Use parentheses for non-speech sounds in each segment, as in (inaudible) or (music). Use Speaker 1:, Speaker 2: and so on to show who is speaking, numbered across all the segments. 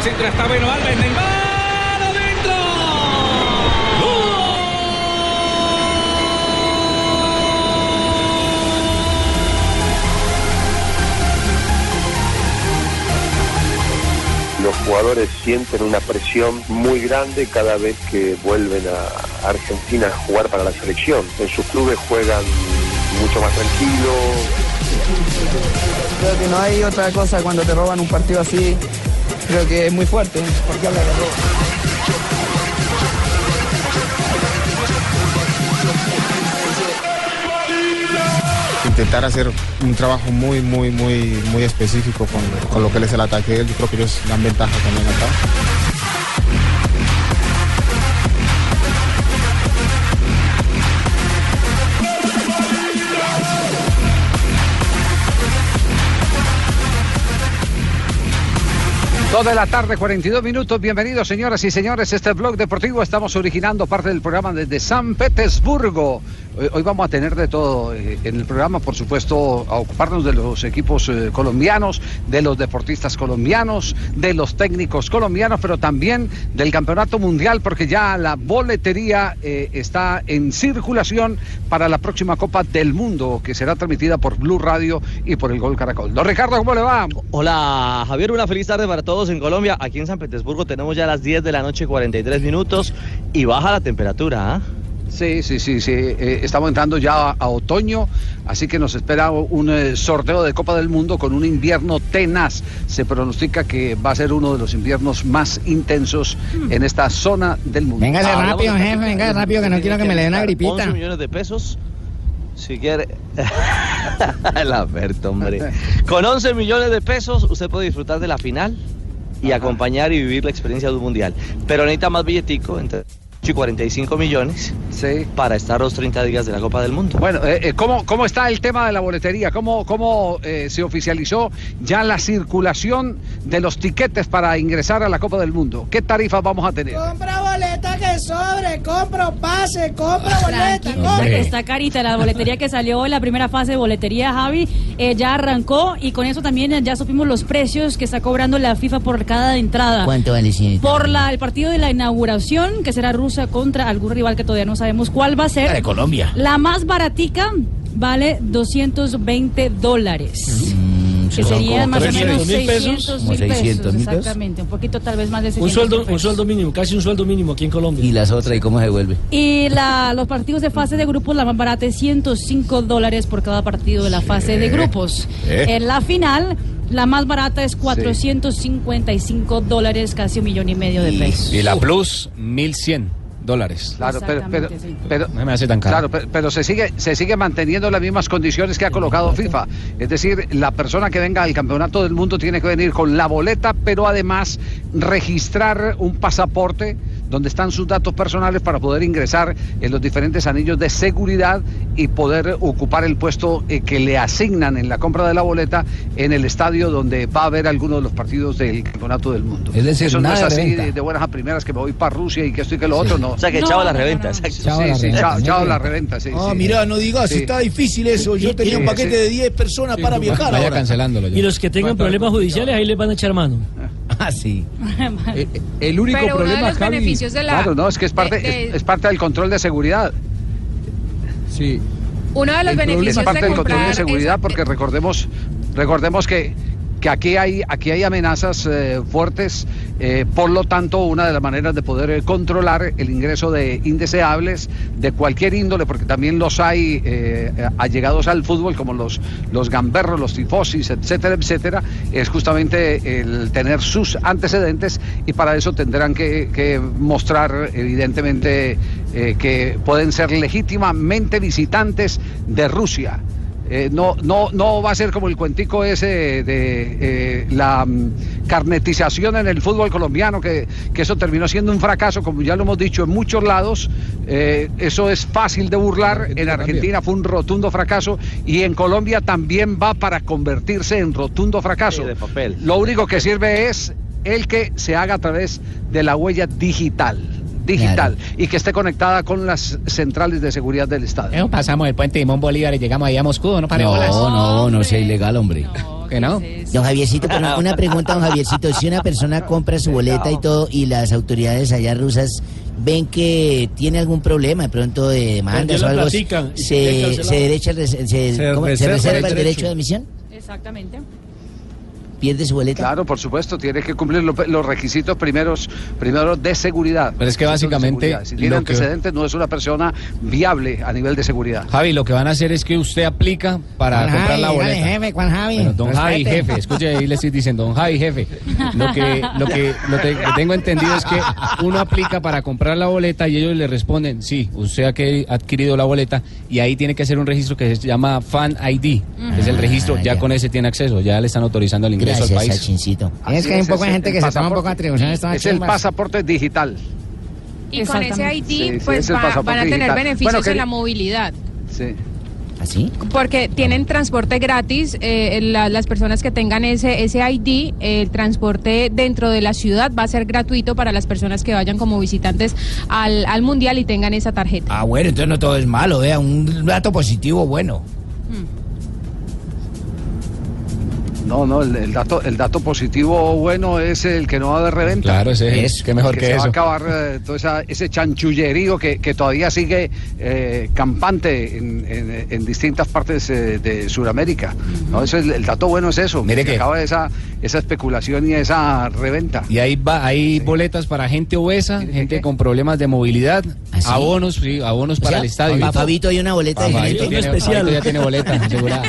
Speaker 1: El centro. Está bueno. Alves. Neymar. ¡Adentro!
Speaker 2: Los jugadores sienten una presión muy grande cada vez que vuelven a Argentina a jugar para la selección. En sus clubes juegan mucho más tranquilo,
Speaker 3: Creo que no hay otra cosa cuando te roban un partido así. Creo que es muy fuerte. Porque habla de robo.
Speaker 4: intentar hacer un trabajo muy, muy, muy, muy específico con, con lo que es el ataque. Yo creo que ellos dan ventaja también acá.
Speaker 5: De la tarde, 42 minutos. Bienvenidos, señoras y señores. Este es blog deportivo. Estamos originando parte del programa desde San Petersburgo. Hoy, vamos a tener de todo eh, en el programa, por supuesto, a ocuparnos de los equipos eh, colombianos, de los deportistas colombianos, de los técnicos colombianos, pero también del campeonato mundial, porque ya la boletería eh, está en circulación para la próxima Copa del Mundo, que será transmitida por Blue Radio y por el Gol Caracol. Don Ricardo, ¿cómo le va?
Speaker 6: Hola Javier, una feliz tarde para todos en Colombia. Aquí en San Petersburgo tenemos ya las 10 de la noche 43 minutos y baja la temperatura. ¿ah?
Speaker 5: Sí, sí, sí, sí. Eh, estamos entrando ya a, a otoño, así que nos espera un eh, sorteo de Copa del Mundo con un invierno tenaz. Se pronostica que va a ser uno de los inviernos más intensos en esta zona del mundo.
Speaker 7: Véngase
Speaker 6: Hablamos
Speaker 7: rápido, jefe, venga rápido, que no quiero que me le dé una gripita.
Speaker 6: 11 millones de pesos. Si quiere. (laughs) El Alberto, hombre. Con 11 millones de pesos, usted puede disfrutar de la final y acompañar y vivir la experiencia de un mundial. Pero necesita más billetico, entre 8 y 45 millones, Para estar los 30 días de la Copa del Mundo.
Speaker 5: Bueno, eh, eh, ¿cómo, ¿cómo está el tema de la boletería? ¿Cómo, cómo eh, se oficializó ya la circulación de los tiquetes para ingresar a la Copa del Mundo? ¿Qué tarifas vamos a tener?
Speaker 8: Compra boleta que sobre, compra pase, compra boleta, compra.
Speaker 9: está carita la boletería que salió en la primera fase de boletería, Javi, eh, ya arrancó y con eso también ya supimos los precios que está cobrando la FIFA por cada entrada.
Speaker 7: ¿Cuánto vale, señorita?
Speaker 9: Por la, el partido de la inauguración, que será Rusia contra algún rival que todavía no sabemos cuál va a ser.
Speaker 7: La de Colombia.
Speaker 9: La más baratica vale 220 dólares.
Speaker 7: Mm,
Speaker 9: Que serían más o menos
Speaker 1: 300 mil pesos.
Speaker 9: 600
Speaker 7: Como
Speaker 9: mil
Speaker 7: 600 mil
Speaker 9: pesos. Exactamente, un poquito tal vez más de
Speaker 1: Un
Speaker 9: 600
Speaker 1: sueldo,
Speaker 9: mil
Speaker 1: un sueldo mínimo, casi un sueldo mínimo aquí en Colombia.
Speaker 7: ¿Y las otras y cómo se devuelve?
Speaker 9: Y la, los partidos de fase de grupos, la más barata es 105 dólares por cada partido de la fase de grupos. En la final, la más barata es 455 dólares, casi un millón y medio de pesos.
Speaker 10: Y la Plus, 1100 dólares.
Speaker 5: Claro, pero, pero,
Speaker 9: Exactamente, sí.
Speaker 5: pero-
Speaker 10: No me hace tan caro.
Speaker 5: Claro, pero, pero se sigue se sigue manteniendo las mismas condiciones que ha colocado FIFA. Es decir, la persona que venga al campeonato del mundo tiene que venir con la boleta, pero además registrar un pasaporte donde están sus datos personales para poder ingresar en los diferentes anillos de seguridad y poder ocupar el puesto eh, que le asignan en la compra de la boleta en el estadio donde va a haber alguno de los partidos del campeonato del mundo.
Speaker 7: Es decir,
Speaker 5: Eso no
Speaker 7: nada
Speaker 5: es
Speaker 7: de
Speaker 5: así de, de buenas a primeras que me voy para Rusia y que esto y que lo otro, no.
Speaker 6: O sea que
Speaker 9: No,
Speaker 6: chao la
Speaker 9: no, no,
Speaker 6: reventa,
Speaker 9: no.
Speaker 6: exacto.
Speaker 7: Chao.
Speaker 5: Sí,
Speaker 7: la
Speaker 5: sí,
Speaker 7: reventa,
Speaker 5: chao,
Speaker 7: muy
Speaker 5: chao
Speaker 7: bien.
Speaker 5: la reventa, sí.
Speaker 8: Ah,
Speaker 5: sí.
Speaker 8: mirá, no digas,
Speaker 5: Sí.
Speaker 8: está difícil eso. Yo tenía un
Speaker 5: sí,
Speaker 8: paquete
Speaker 5: sí.
Speaker 8: de 10 personas para viajar
Speaker 10: Vaya
Speaker 8: ahora.
Speaker 10: cancelándolo ya.
Speaker 1: Y los que tengan problemas judiciales, ahí les van a echar mano.
Speaker 7: Ah, sí. (laughs)
Speaker 10: el único
Speaker 11: Pero uno de los beneficios de la...
Speaker 5: Claro, no, es que es parte,
Speaker 11: de- de-
Speaker 5: es, es parte del control de seguridad.
Speaker 10: Sí.
Speaker 11: uno de los
Speaker 5: Es
Speaker 11: beneficios
Speaker 5: parte
Speaker 11: de
Speaker 5: del control de seguridad porque recordemos, recordemos que, que aquí hay, aquí hay amenazas eh, fuertes, eh, por lo tanto, una de las maneras de poder eh, controlar el ingreso de indeseables de cualquier índole, porque también los hay allegados al fútbol, como los, los gamberros, los tifosis, etcétera, etcétera, es justamente el tener sus antecedentes y para eso tendrán que, mostrar, evidentemente, que pueden ser legítimamente visitantes de Rusia. Eh, no, no, no va a ser como el cuentico ese de eh, la mm, carnetización en el fútbol colombiano, que, que eso terminó siendo un fracaso, como ya lo hemos dicho en muchos lados. Eh, eso es fácil de burlar. En Argentina fue un rotundo fracaso y en Colombia también va para convertirse en rotundo fracaso.
Speaker 6: De papel.
Speaker 5: Lo único que sirve es el que se haga a través de la huella digital. Digital y que esté conectada con las centrales de seguridad del Estado.
Speaker 12: Eh, pasamos el puente Simón Bolívar y llegamos ahí a Moscú, ¿no? Para
Speaker 7: No, no, no sea ilegal, hombre.
Speaker 12: ¿Que no?
Speaker 7: Don Javiercito, pero (laughs) una pregunta, don Javiercito. Si una persona compra su boleta y todo y las autoridades allá rusas ven que tiene algún problema de pronto de demandas o algo,
Speaker 13: se
Speaker 7: se, derecha, se, se-
Speaker 13: Se
Speaker 7: ¿cómo? ¿Se
Speaker 13: reserva el
Speaker 7: el derecho
Speaker 13: derecho.
Speaker 7: de admisión?
Speaker 9: Exactamente.
Speaker 7: ¿Pierde su boleta?
Speaker 5: Claro, por supuesto, tiene que cumplir lo- los requisitos primeros, primero de seguridad.
Speaker 10: Pero es que básicamente.
Speaker 5: Si tiene
Speaker 10: que-
Speaker 5: antecedentes, no es una persona viable a nivel de seguridad.
Speaker 10: Javi, lo que van a hacer es que usted aplica para
Speaker 7: Juan
Speaker 10: comprar
Speaker 7: Javi,
Speaker 10: la boleta.
Speaker 7: jefe, Juan Javi,
Speaker 10: Bueno, don Javi, jefe, escuche ahí le estoy diciendo, don Javi, jefe. Lo que, lo que, lo que- que tengo entendido es que uno aplica para comprar la boleta y ellos le responden, sí, usted ha que- adquirido la boleta y ahí tiene que hacer un registro que se llama Fan ID, que es el registro, ya con ese tiene acceso, ya le están autorizando el ingreso
Speaker 7: Gracias,
Speaker 10: al país.
Speaker 7: Sachincito.
Speaker 12: Es que hay un poco de gente que se toma un poco de atribución.
Speaker 5: Es el pasaporte digital.
Speaker 11: Y con ese ID,
Speaker 5: Sí, sí,
Speaker 11: pues
Speaker 5: es el
Speaker 11: va- van a tener
Speaker 5: digital.
Speaker 11: beneficios
Speaker 5: Bueno,
Speaker 11: en la movilidad.
Speaker 5: Sí.
Speaker 7: ¿Así?
Speaker 11: Porque tienen transporte gratis, eh, la- las personas que tengan ese, ese ID, el transporte dentro de la ciudad va a ser gratuito para las personas que vayan como visitantes al, al mundial y tengan esa tarjeta.
Speaker 7: Ah, bueno, entonces no todo es malo, vea, un dato positivo bueno.
Speaker 5: No, no, el, el dato, el dato positivo bueno es el que no va a haber reventa.
Speaker 10: Claro, ese es, qué mejor
Speaker 5: que,
Speaker 10: que
Speaker 5: se va a
Speaker 10: eso.
Speaker 5: acabar eh, todo esa- ese chanchullerío que, que todavía sigue eh, campante en, en- en distintas partes eh, de Sudamérica. ¿no? Eso es, el dato bueno es eso,
Speaker 10: Mire
Speaker 5: que
Speaker 10: que-
Speaker 5: acaba esa, esa especulación y esa reventa.
Speaker 10: Y ahí va, hay boletas para gente obesa, gente con problemas de movilidad, abonos, sí, abonos
Speaker 7: O
Speaker 10: para el estadio.
Speaker 7: para Fabito hay una boleta diferente.
Speaker 10: Fabito tiene- Fabito ya tiene boleta (laughs) asegurada.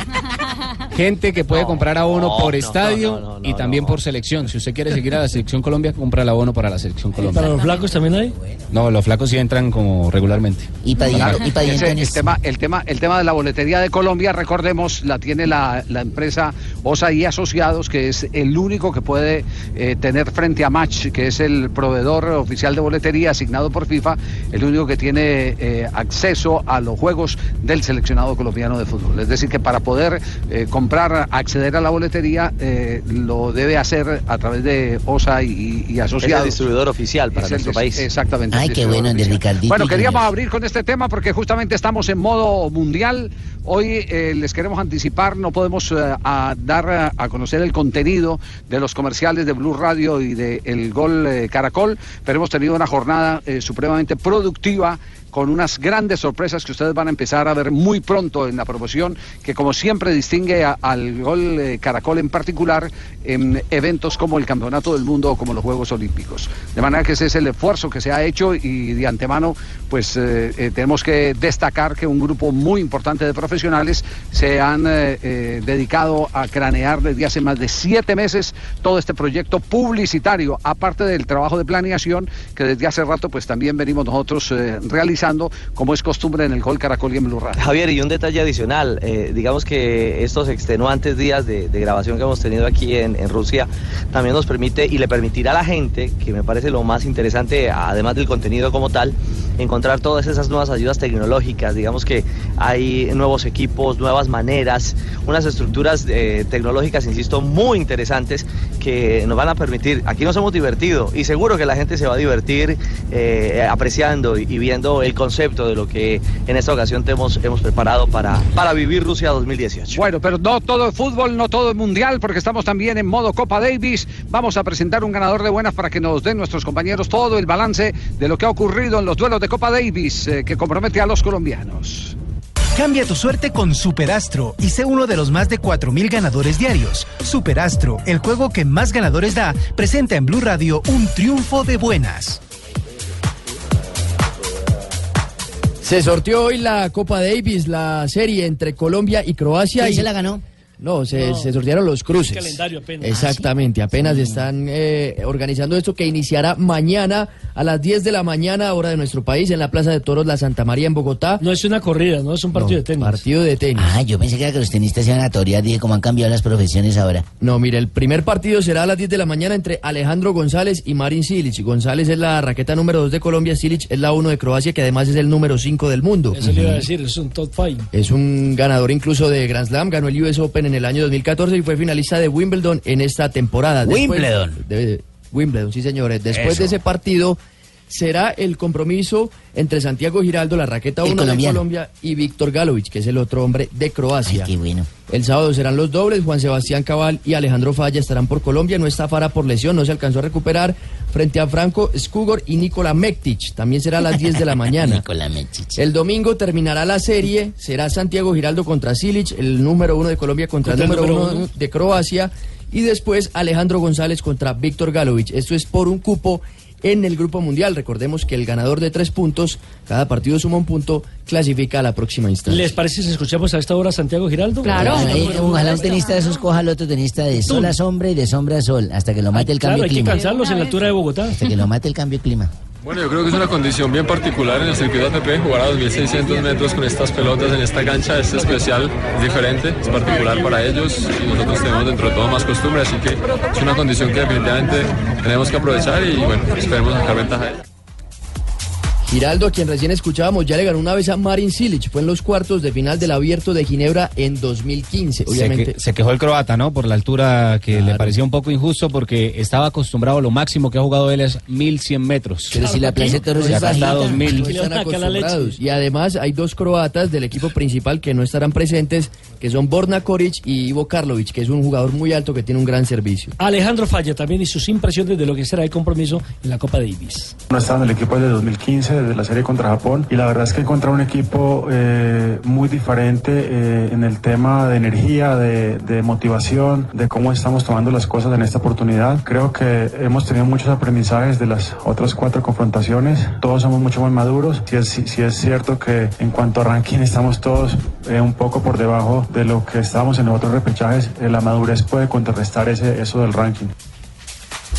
Speaker 10: Gente que puede comprar abono por estadio y también por selección. Si usted quiere seguir a la selección Colombia, compra el abono para la selección Colombia.
Speaker 13: ¿Para los flacos también hay?
Speaker 10: No, los flacos sí entran como regularmente.
Speaker 7: Y
Speaker 5: Claro, ese- el, tema, el, tema, el tema de la boletería de Colombia, recordemos, la tiene la, la empresa OSA y Asociados, que es el único que puede eh, tener frente a Match, que es el proveedor oficial de boletería asignado por FIFA, el único que tiene eh, acceso a los juegos del seleccionado colombiano de fútbol. Es decir, que para poder eh, comprar, acceder a la boletería, eh, lo debe hacer a través de OSA y, y
Speaker 6: Es
Speaker 5: Asociados.
Speaker 6: el distribuidor oficial para
Speaker 5: Es
Speaker 6: nuestro país.
Speaker 5: Exactamente.
Speaker 7: Ay, qué bueno, el de. Ricardito
Speaker 5: Bueno, queríamos abrir con este tema porque justamente estamos en modo mundial. Hoy eh, les queremos anticipar, no podemos eh, a dar a, a conocer el contenido de los comerciales de Blue Radio y de El Gol eh, Caracol, pero hemos tenido una jornada eh, supremamente productiva con unas grandes sorpresas que ustedes van a empezar a ver muy pronto en la promoción, que como siempre distingue al gol eh, Caracol en particular en eventos como el Campeonato del Mundo o como los Juegos Olímpicos. De manera que ese es el esfuerzo que se ha hecho y de antemano pues eh, eh, tenemos que destacar que un grupo muy importante de profesionales se han dedicado a cranear desde hace más de siete meses todo este proyecto publicitario, aparte del trabajo de planeación que desde hace rato pues también venimos nosotros eh, como es costumbre en el Gol Caracol y en Blue Radio.
Speaker 6: Javier, y un detalle adicional, eh, digamos que estos extenuantes días de, grabación que hemos tenido aquí en, Rusia también nos permite y le permitirá a la gente, que me parece lo más interesante, además del contenido como tal, encontrar todas esas nuevas ayudas tecnológicas, digamos que hay nuevos equipos, nuevas maneras, unas estructuras eh, tecnológicas, insisto, muy interesantes que nos van a permitir, aquí nos hemos divertido y seguro que la gente se va a divertir eh, apreciando y viendo el concepto de lo que en esta ocasión te hemos, hemos preparado para, para vivir Rusia 2018.
Speaker 5: Bueno, pero no todo es fútbol, no todo es mundial, porque estamos también en modo Copa Davis. Vamos a presentar un ganador de buenas para que nos den nuestros compañeros todo el balance de lo que ha ocurrido en los duelos de Copa Davis eh, que compromete a los colombianos.
Speaker 14: Cambia tu suerte con Superastro y sé uno de los más de 4.000 ganadores diarios. Superastro, el juego que más ganadores da, presenta en Blue Radio un triunfo de buenas.
Speaker 15: Se sorteó hoy la Copa Davis, la serie entre Colombia y Croacia.
Speaker 7: ¿Quién
Speaker 15: y
Speaker 7: se la ganó?
Speaker 13: No, se,
Speaker 15: No.
Speaker 13: se sortearon los cruces.
Speaker 15: El calendario apenas.
Speaker 13: Exactamente, apenas están eh, organizando esto que iniciará mañana a las 10 de la mañana, hora de nuestro país, en la Plaza de Toros La Santa María en Bogotá.
Speaker 15: No es una corrida, no es un partido de tenis.
Speaker 13: Partido de tenis.
Speaker 7: Ah, yo pensé que era que los tenistas iban a torear, dije cómo han cambiado las profesiones ahora.
Speaker 13: No, mire, el primer partido será a las 10 de la mañana entre Alejandro González y Marin Silic. González es la raqueta número 2 de Colombia, Silic es la 1 de Croacia, que además es el número 5 del mundo.
Speaker 15: Eso le iba a decir, es un top five.
Speaker 13: Es un ganador incluso de Grand Slam, ganó el US Open en el año 2014 y fue finalista de Wimbledon en esta temporada.
Speaker 7: Wimbledon.
Speaker 13: de- Wimbledon, sí señores. Después
Speaker 7: Eso.
Speaker 13: de ese partido será el compromiso entre Santiago Giraldo, la raqueta
Speaker 7: El
Speaker 13: 1 de. Colombia, y Víctor Galovich, que es el otro hombre de Croacia.
Speaker 7: Ay, qué bueno.
Speaker 13: El sábado serán los dobles, Juan Sebastián Cabal y Alejandro Falla estarán por Colombia, no está Fara por lesión, no se alcanzó a recuperar frente a Franco Skugor y Nikola Mektic, también será a las 10 de la (laughs) mañana. El domingo terminará la serie, será Santiago Giraldo contra Silic, el número uno de Colombia contra,
Speaker 15: Contra
Speaker 13: el
Speaker 15: el
Speaker 13: número
Speaker 15: número
Speaker 13: uno
Speaker 15: uno.
Speaker 13: de Croacia y después Alejandro González contra Víctor Galovich. Esto es por un cupo en el Grupo Mundial. Recordemos que el ganador de tres puntos, cada partido suma un punto, clasifica a la próxima instancia.
Speaker 15: ¿Les parece si escuchamos a esta hora a Santiago Giraldo?
Speaker 7: Ahí, ojalá un tenista de esos coja al otro tenista de sol a sombra y de sombra a sol, hasta que lo mate el
Speaker 15: Claro,
Speaker 7: cambio
Speaker 15: hay que
Speaker 7: clima.
Speaker 15: cansarlos en la altura de Bogotá.
Speaker 7: Hasta que lo mate el cambio clima.
Speaker 16: Bueno, yo creo que es una condición bien particular en el circuito ATP, jugar a 2.600 metros con estas pelotas en esta cancha es especial, es diferente, es particular para ellos y nosotros tenemos dentro de todo más costumbre, así que es una condición que definitivamente tenemos que aprovechar y bueno, esperemos sacar ventaja de ella.
Speaker 13: Giraldo, a quien recién escuchábamos, ya le ganó una vez a Marin Silic. Fue en los cuartos de final del Abierto de Ginebra en 2015.
Speaker 10: Se,
Speaker 13: Obviamente,
Speaker 10: que- se quejó el croata, ¿no? Por la altura que le parecía un poco injusto porque estaba acostumbrado, lo máximo que ha jugado él es 1100 metros.
Speaker 13: Pero si la de es
Speaker 10: acá está
Speaker 13: bajita,
Speaker 10: 2000.
Speaker 13: no están acostumbrados. Y además hay dos croatas del equipo principal que no estarán presentes, que son Borna Koric y Ivo Karlovic, que es un jugador muy alto que tiene un gran servicio.
Speaker 15: Alejandro Falla también y sus impresiones de lo que será el compromiso en la Copa Davis.
Speaker 17: No estaba en el equipo desde 2015, desde la serie contra Japón, y la verdad es que encontrar un equipo eh, muy diferente eh, en el tema de energía, de, de motivación, de cómo estamos tomando las cosas en esta oportunidad. Creo que hemos tenido muchos aprendizajes de las otras cuatro confrontaciones. Todos somos mucho más maduros. Si es, cierto que en cuanto a ranking estamos todos eh, un poco por debajo de lo que estábamos en los otros repechajes, la madurez puede contrarrestar ese, eso del ranking.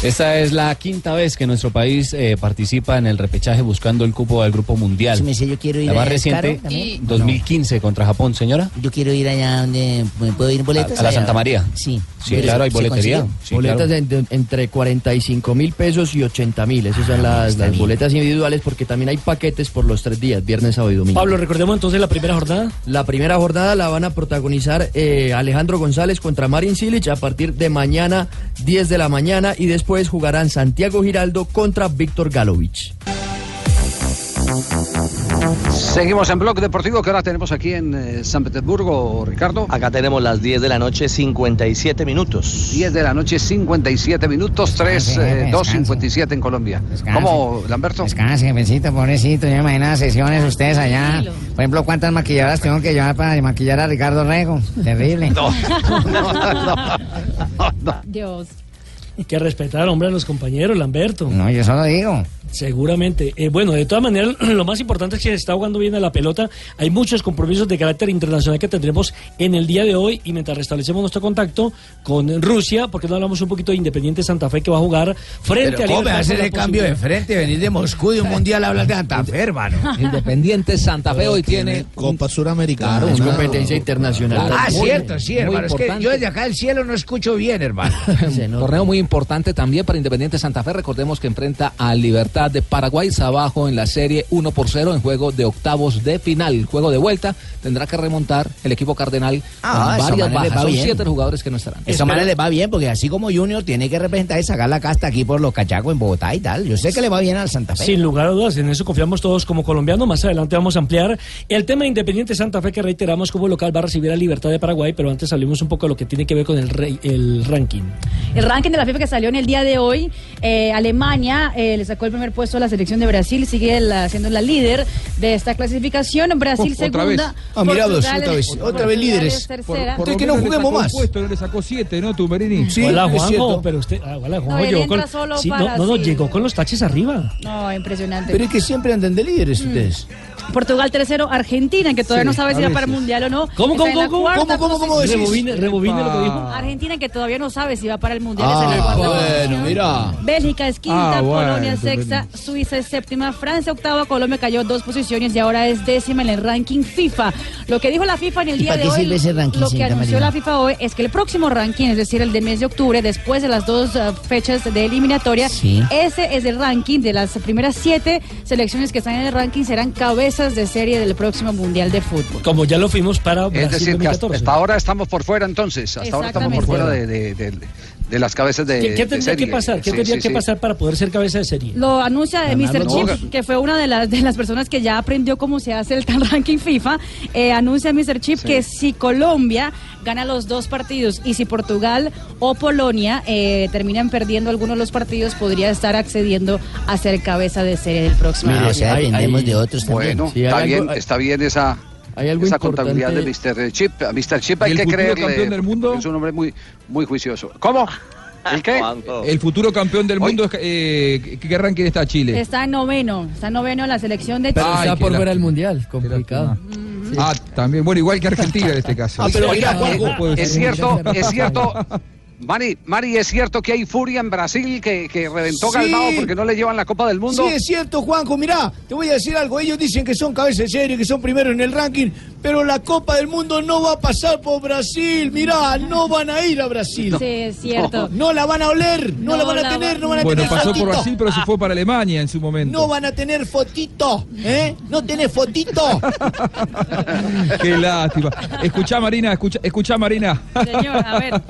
Speaker 10: Esta es la quinta vez que nuestro país eh, participa en el repechaje buscando el cupo del Grupo Mundial.
Speaker 7: Sí, me dice, yo quiero ir
Speaker 10: la más reciente,
Speaker 7: ¿es caro también?
Speaker 10: 2015 contra Japón, señora.
Speaker 7: Yo quiero ir allá donde ¿me puedo ir en boletas.
Speaker 10: A- a la? Santa María.
Speaker 7: Sí.
Speaker 10: Sí, claro, hay
Speaker 7: ¿Se
Speaker 10: boletería. Sí,
Speaker 13: boletas
Speaker 10: claro.
Speaker 13: en- entre 45 mil pesos y 80 mil. Esas son las, las boletas individuales porque también hay paquetes por los tres días, viernes, sábado y domingo.
Speaker 15: Pablo, recordemos entonces la primera jornada.
Speaker 13: La primera jornada la van a protagonizar eh, Alejandro González contra Marin Silic a partir de mañana 10 de la mañana y después jugarán Santiago Giraldo contra Víctor Galovich.
Speaker 5: Seguimos en Blog Deportivo que ahora tenemos aquí en eh, San Petersburgo, Ricardo.
Speaker 6: Acá tenemos las 10 de la noche, 57 minutos.
Speaker 5: 10 de la noche, 57 minutos, 3,
Speaker 12: Descanse,
Speaker 5: eh,
Speaker 12: jefe,
Speaker 5: 2,
Speaker 12: descanse.
Speaker 5: 57 en Colombia.
Speaker 12: Descanse.
Speaker 5: ¿Cómo, Lamberto?
Speaker 12: Descanse, jefecito, pobrecito. Yo me imagino las sesiones ustedes allá. Por ejemplo, ¿cuántas maquilladoras tengo que llevar para maquillar a Ricardo Rego? Terrible. (laughs)
Speaker 9: Dios.
Speaker 15: Que respetar, hombre, a los compañeros, Lamberto.
Speaker 12: No, yo solo digo.
Speaker 15: Seguramente. Eh, bueno, de todas maneras, (clears throat) lo más importante es que se está jugando bien a la pelota. Hay muchos compromisos de carácter internacional que tendremos en el día de hoy y mientras restablecemos nuestro contacto con Rusia, porque no hablamos un poquito de Independiente Santa Fe que va a jugar frente
Speaker 18: Pero
Speaker 15: a
Speaker 18: ¿Cómo me
Speaker 15: Libertad
Speaker 18: hace
Speaker 15: por la
Speaker 18: ese cambio de frente? Venir de Moscú de un mundial a hablar de Santa Fe, hermano. (laughs)
Speaker 19: Independiente Santa Fe hoy tiene
Speaker 4: Copa Suramericana.
Speaker 19: Claro, una-
Speaker 13: competencia internacional.
Speaker 18: Ah,
Speaker 19: Muy-
Speaker 18: cierto, sí, hermano. Es que yo desde acá del cielo no escucho bien, hermano. (laughs)
Speaker 19: Un torneo muy importante también para Independiente Santa Fe. Recordemos que enfrenta a Libertad de Paraguay abajo en la serie 1 por 0 en juego de octavos de final. Juego de vuelta tendrá que remontar el equipo cardenal
Speaker 7: Ah,
Speaker 19: con varias
Speaker 7: le
Speaker 19: bajas. Son
Speaker 7: bien.
Speaker 19: siete jugadores que no estarán.
Speaker 7: Eso mal les va bien, porque así como Junior tiene que representar y sacar la casta aquí por los cachacos en Bogotá y tal. Yo sé que le va bien al Santa Fe.
Speaker 15: Sin lugar a dudas, en eso confiamos todos como colombianos. Más adelante vamos a ampliar el tema de Independiente Santa Fe, que reiteramos como local va a recibir a Libertad de Paraguay, pero antes hablemos un poco de lo que tiene que ver con el, rey- el ranking.
Speaker 9: El ranking de la FIFA que salió en el día de hoy, eh, Alemania eh, le sacó el primer puesto a la selección de Brasil, sigue la- siendo la líder de esta clasificación. Brasil
Speaker 20: Oh, otra vez.
Speaker 9: segunda.
Speaker 20: Ah, mira dos, otra vez, otra vez líderes. Entonces que no juguemos más.
Speaker 21: Puesto, no le sacó siete, ¿no, Tumberini?
Speaker 20: Sí,
Speaker 15: hola Juanjo, pero usted, ah, hola
Speaker 9: No,
Speaker 15: Juanjo, llegó con, sí, no, no,
Speaker 9: sí.
Speaker 15: llegó con los taches arriba.
Speaker 9: No, impresionante.
Speaker 20: Pero es que siempre andan de líderes ustedes.
Speaker 9: Portugal tercero, Argentina, que todavía
Speaker 20: Sí,
Speaker 9: no sabe si va para el mundial o no.
Speaker 15: ¿Cómo, cómo, cómo,
Speaker 9: cuarta
Speaker 15: cómo, cómo, cómo? Rebobine, rebobine lo que dijo.
Speaker 9: Argentina que todavía no sabe si va para el mundial.
Speaker 20: Ah, bueno, mira.
Speaker 9: Bélgica es quinta,
Speaker 20: Ah, bueno,
Speaker 9: Polonia es sexta, Suiza es séptima, Francia octava, Colombia cayó dos posiciones y ahora es décima en el ranking FIFA. Lo que dijo la FIFA en el
Speaker 7: ¿Y
Speaker 9: día de hoy,
Speaker 7: sirve ese ranking,
Speaker 9: lo que anunció la FIFA hoy es que el próximo ranking, es decir, el de mes de octubre, después de las dos uh, fechas de eliminatoria,
Speaker 7: Sí.
Speaker 9: ese es el ranking de las primeras siete selecciones que están en el ranking serán cabezas de serie del próximo mundial de fútbol.
Speaker 15: Como ya lo fuimos para Brasil
Speaker 5: Es decir, que hasta,
Speaker 15: 2014.
Speaker 5: hasta ahora estamos por fuera entonces. Hasta ahora estamos por fuera de, de- de- de las cabezas de,
Speaker 15: ¿Qué, qué
Speaker 5: de
Speaker 15: tendría
Speaker 5: serie.
Speaker 15: que pasar? ¿Qué
Speaker 5: Sí,
Speaker 15: tendría
Speaker 5: sí,
Speaker 15: que
Speaker 5: sí.
Speaker 15: pasar para poder ser cabeza de serie?
Speaker 9: Lo anuncia eh, Mr. Chip, que fue una de las, de las personas que ya aprendió cómo se hace el tal (laughs) ranking FIFA. eh, anuncia Mr. Chip que si Colombia gana los dos partidos y si Portugal o Polonia eh, terminan perdiendo algunos de los partidos, podría estar accediendo a ser cabeza de serie del próximo.
Speaker 7: Ah, o sea, dependemos de otros también.
Speaker 5: Bueno, está,
Speaker 13: algo-
Speaker 5: bien,
Speaker 13: hay-
Speaker 5: está bien esa,
Speaker 13: hay algo
Speaker 5: esa contabilidad de Mr. Chip. A Mr. Chip
Speaker 21: ¿Y
Speaker 5: hay que creerle.
Speaker 21: campeón del mundo?
Speaker 5: Es un hombre muy, muy juicioso. ¿Cómo? ¿El qué?
Speaker 21: El futuro campeón del mundo, eh, ¿qué, ranking está Chile?
Speaker 9: Está en noveno, está en noveno la selección de
Speaker 13: Pero
Speaker 21: Ay,
Speaker 13: está por ver
Speaker 21: lástima.
Speaker 13: al mundial, complicado.
Speaker 21: Ah, también, bueno, igual que Argentina en este caso.
Speaker 20: Ah, pero mira, Juanjo,
Speaker 5: Es cierto, es cierto. Mari, Mari, es cierto que hay furia en Brasil que, que reventó
Speaker 20: Sí.
Speaker 5: Porque no le llevan la Copa del Mundo.
Speaker 20: Sí, es cierto, Juanjo. Mirá, te voy a decir algo. Ellos dicen que son cabeza de serie, que son primeros en el ranking, pero la Copa del Mundo no va a pasar por Brasil. Mirá, no van a ir a Brasil.
Speaker 9: Sí, es cierto.
Speaker 20: No la van a oler, no,
Speaker 9: No
Speaker 20: la van a
Speaker 9: la
Speaker 20: tener, no van a
Speaker 21: Bueno,
Speaker 20: tener
Speaker 21: pasó
Speaker 20: fotito.
Speaker 21: por Brasil, pero se fue para Alemania en su momento.
Speaker 20: No van a tener fotito, ¿eh? No tenés fotito. (laughs)
Speaker 21: Qué lástima. Escuchá, Marina, escucha, escuchá, Marina.
Speaker 9: Señor, a ver.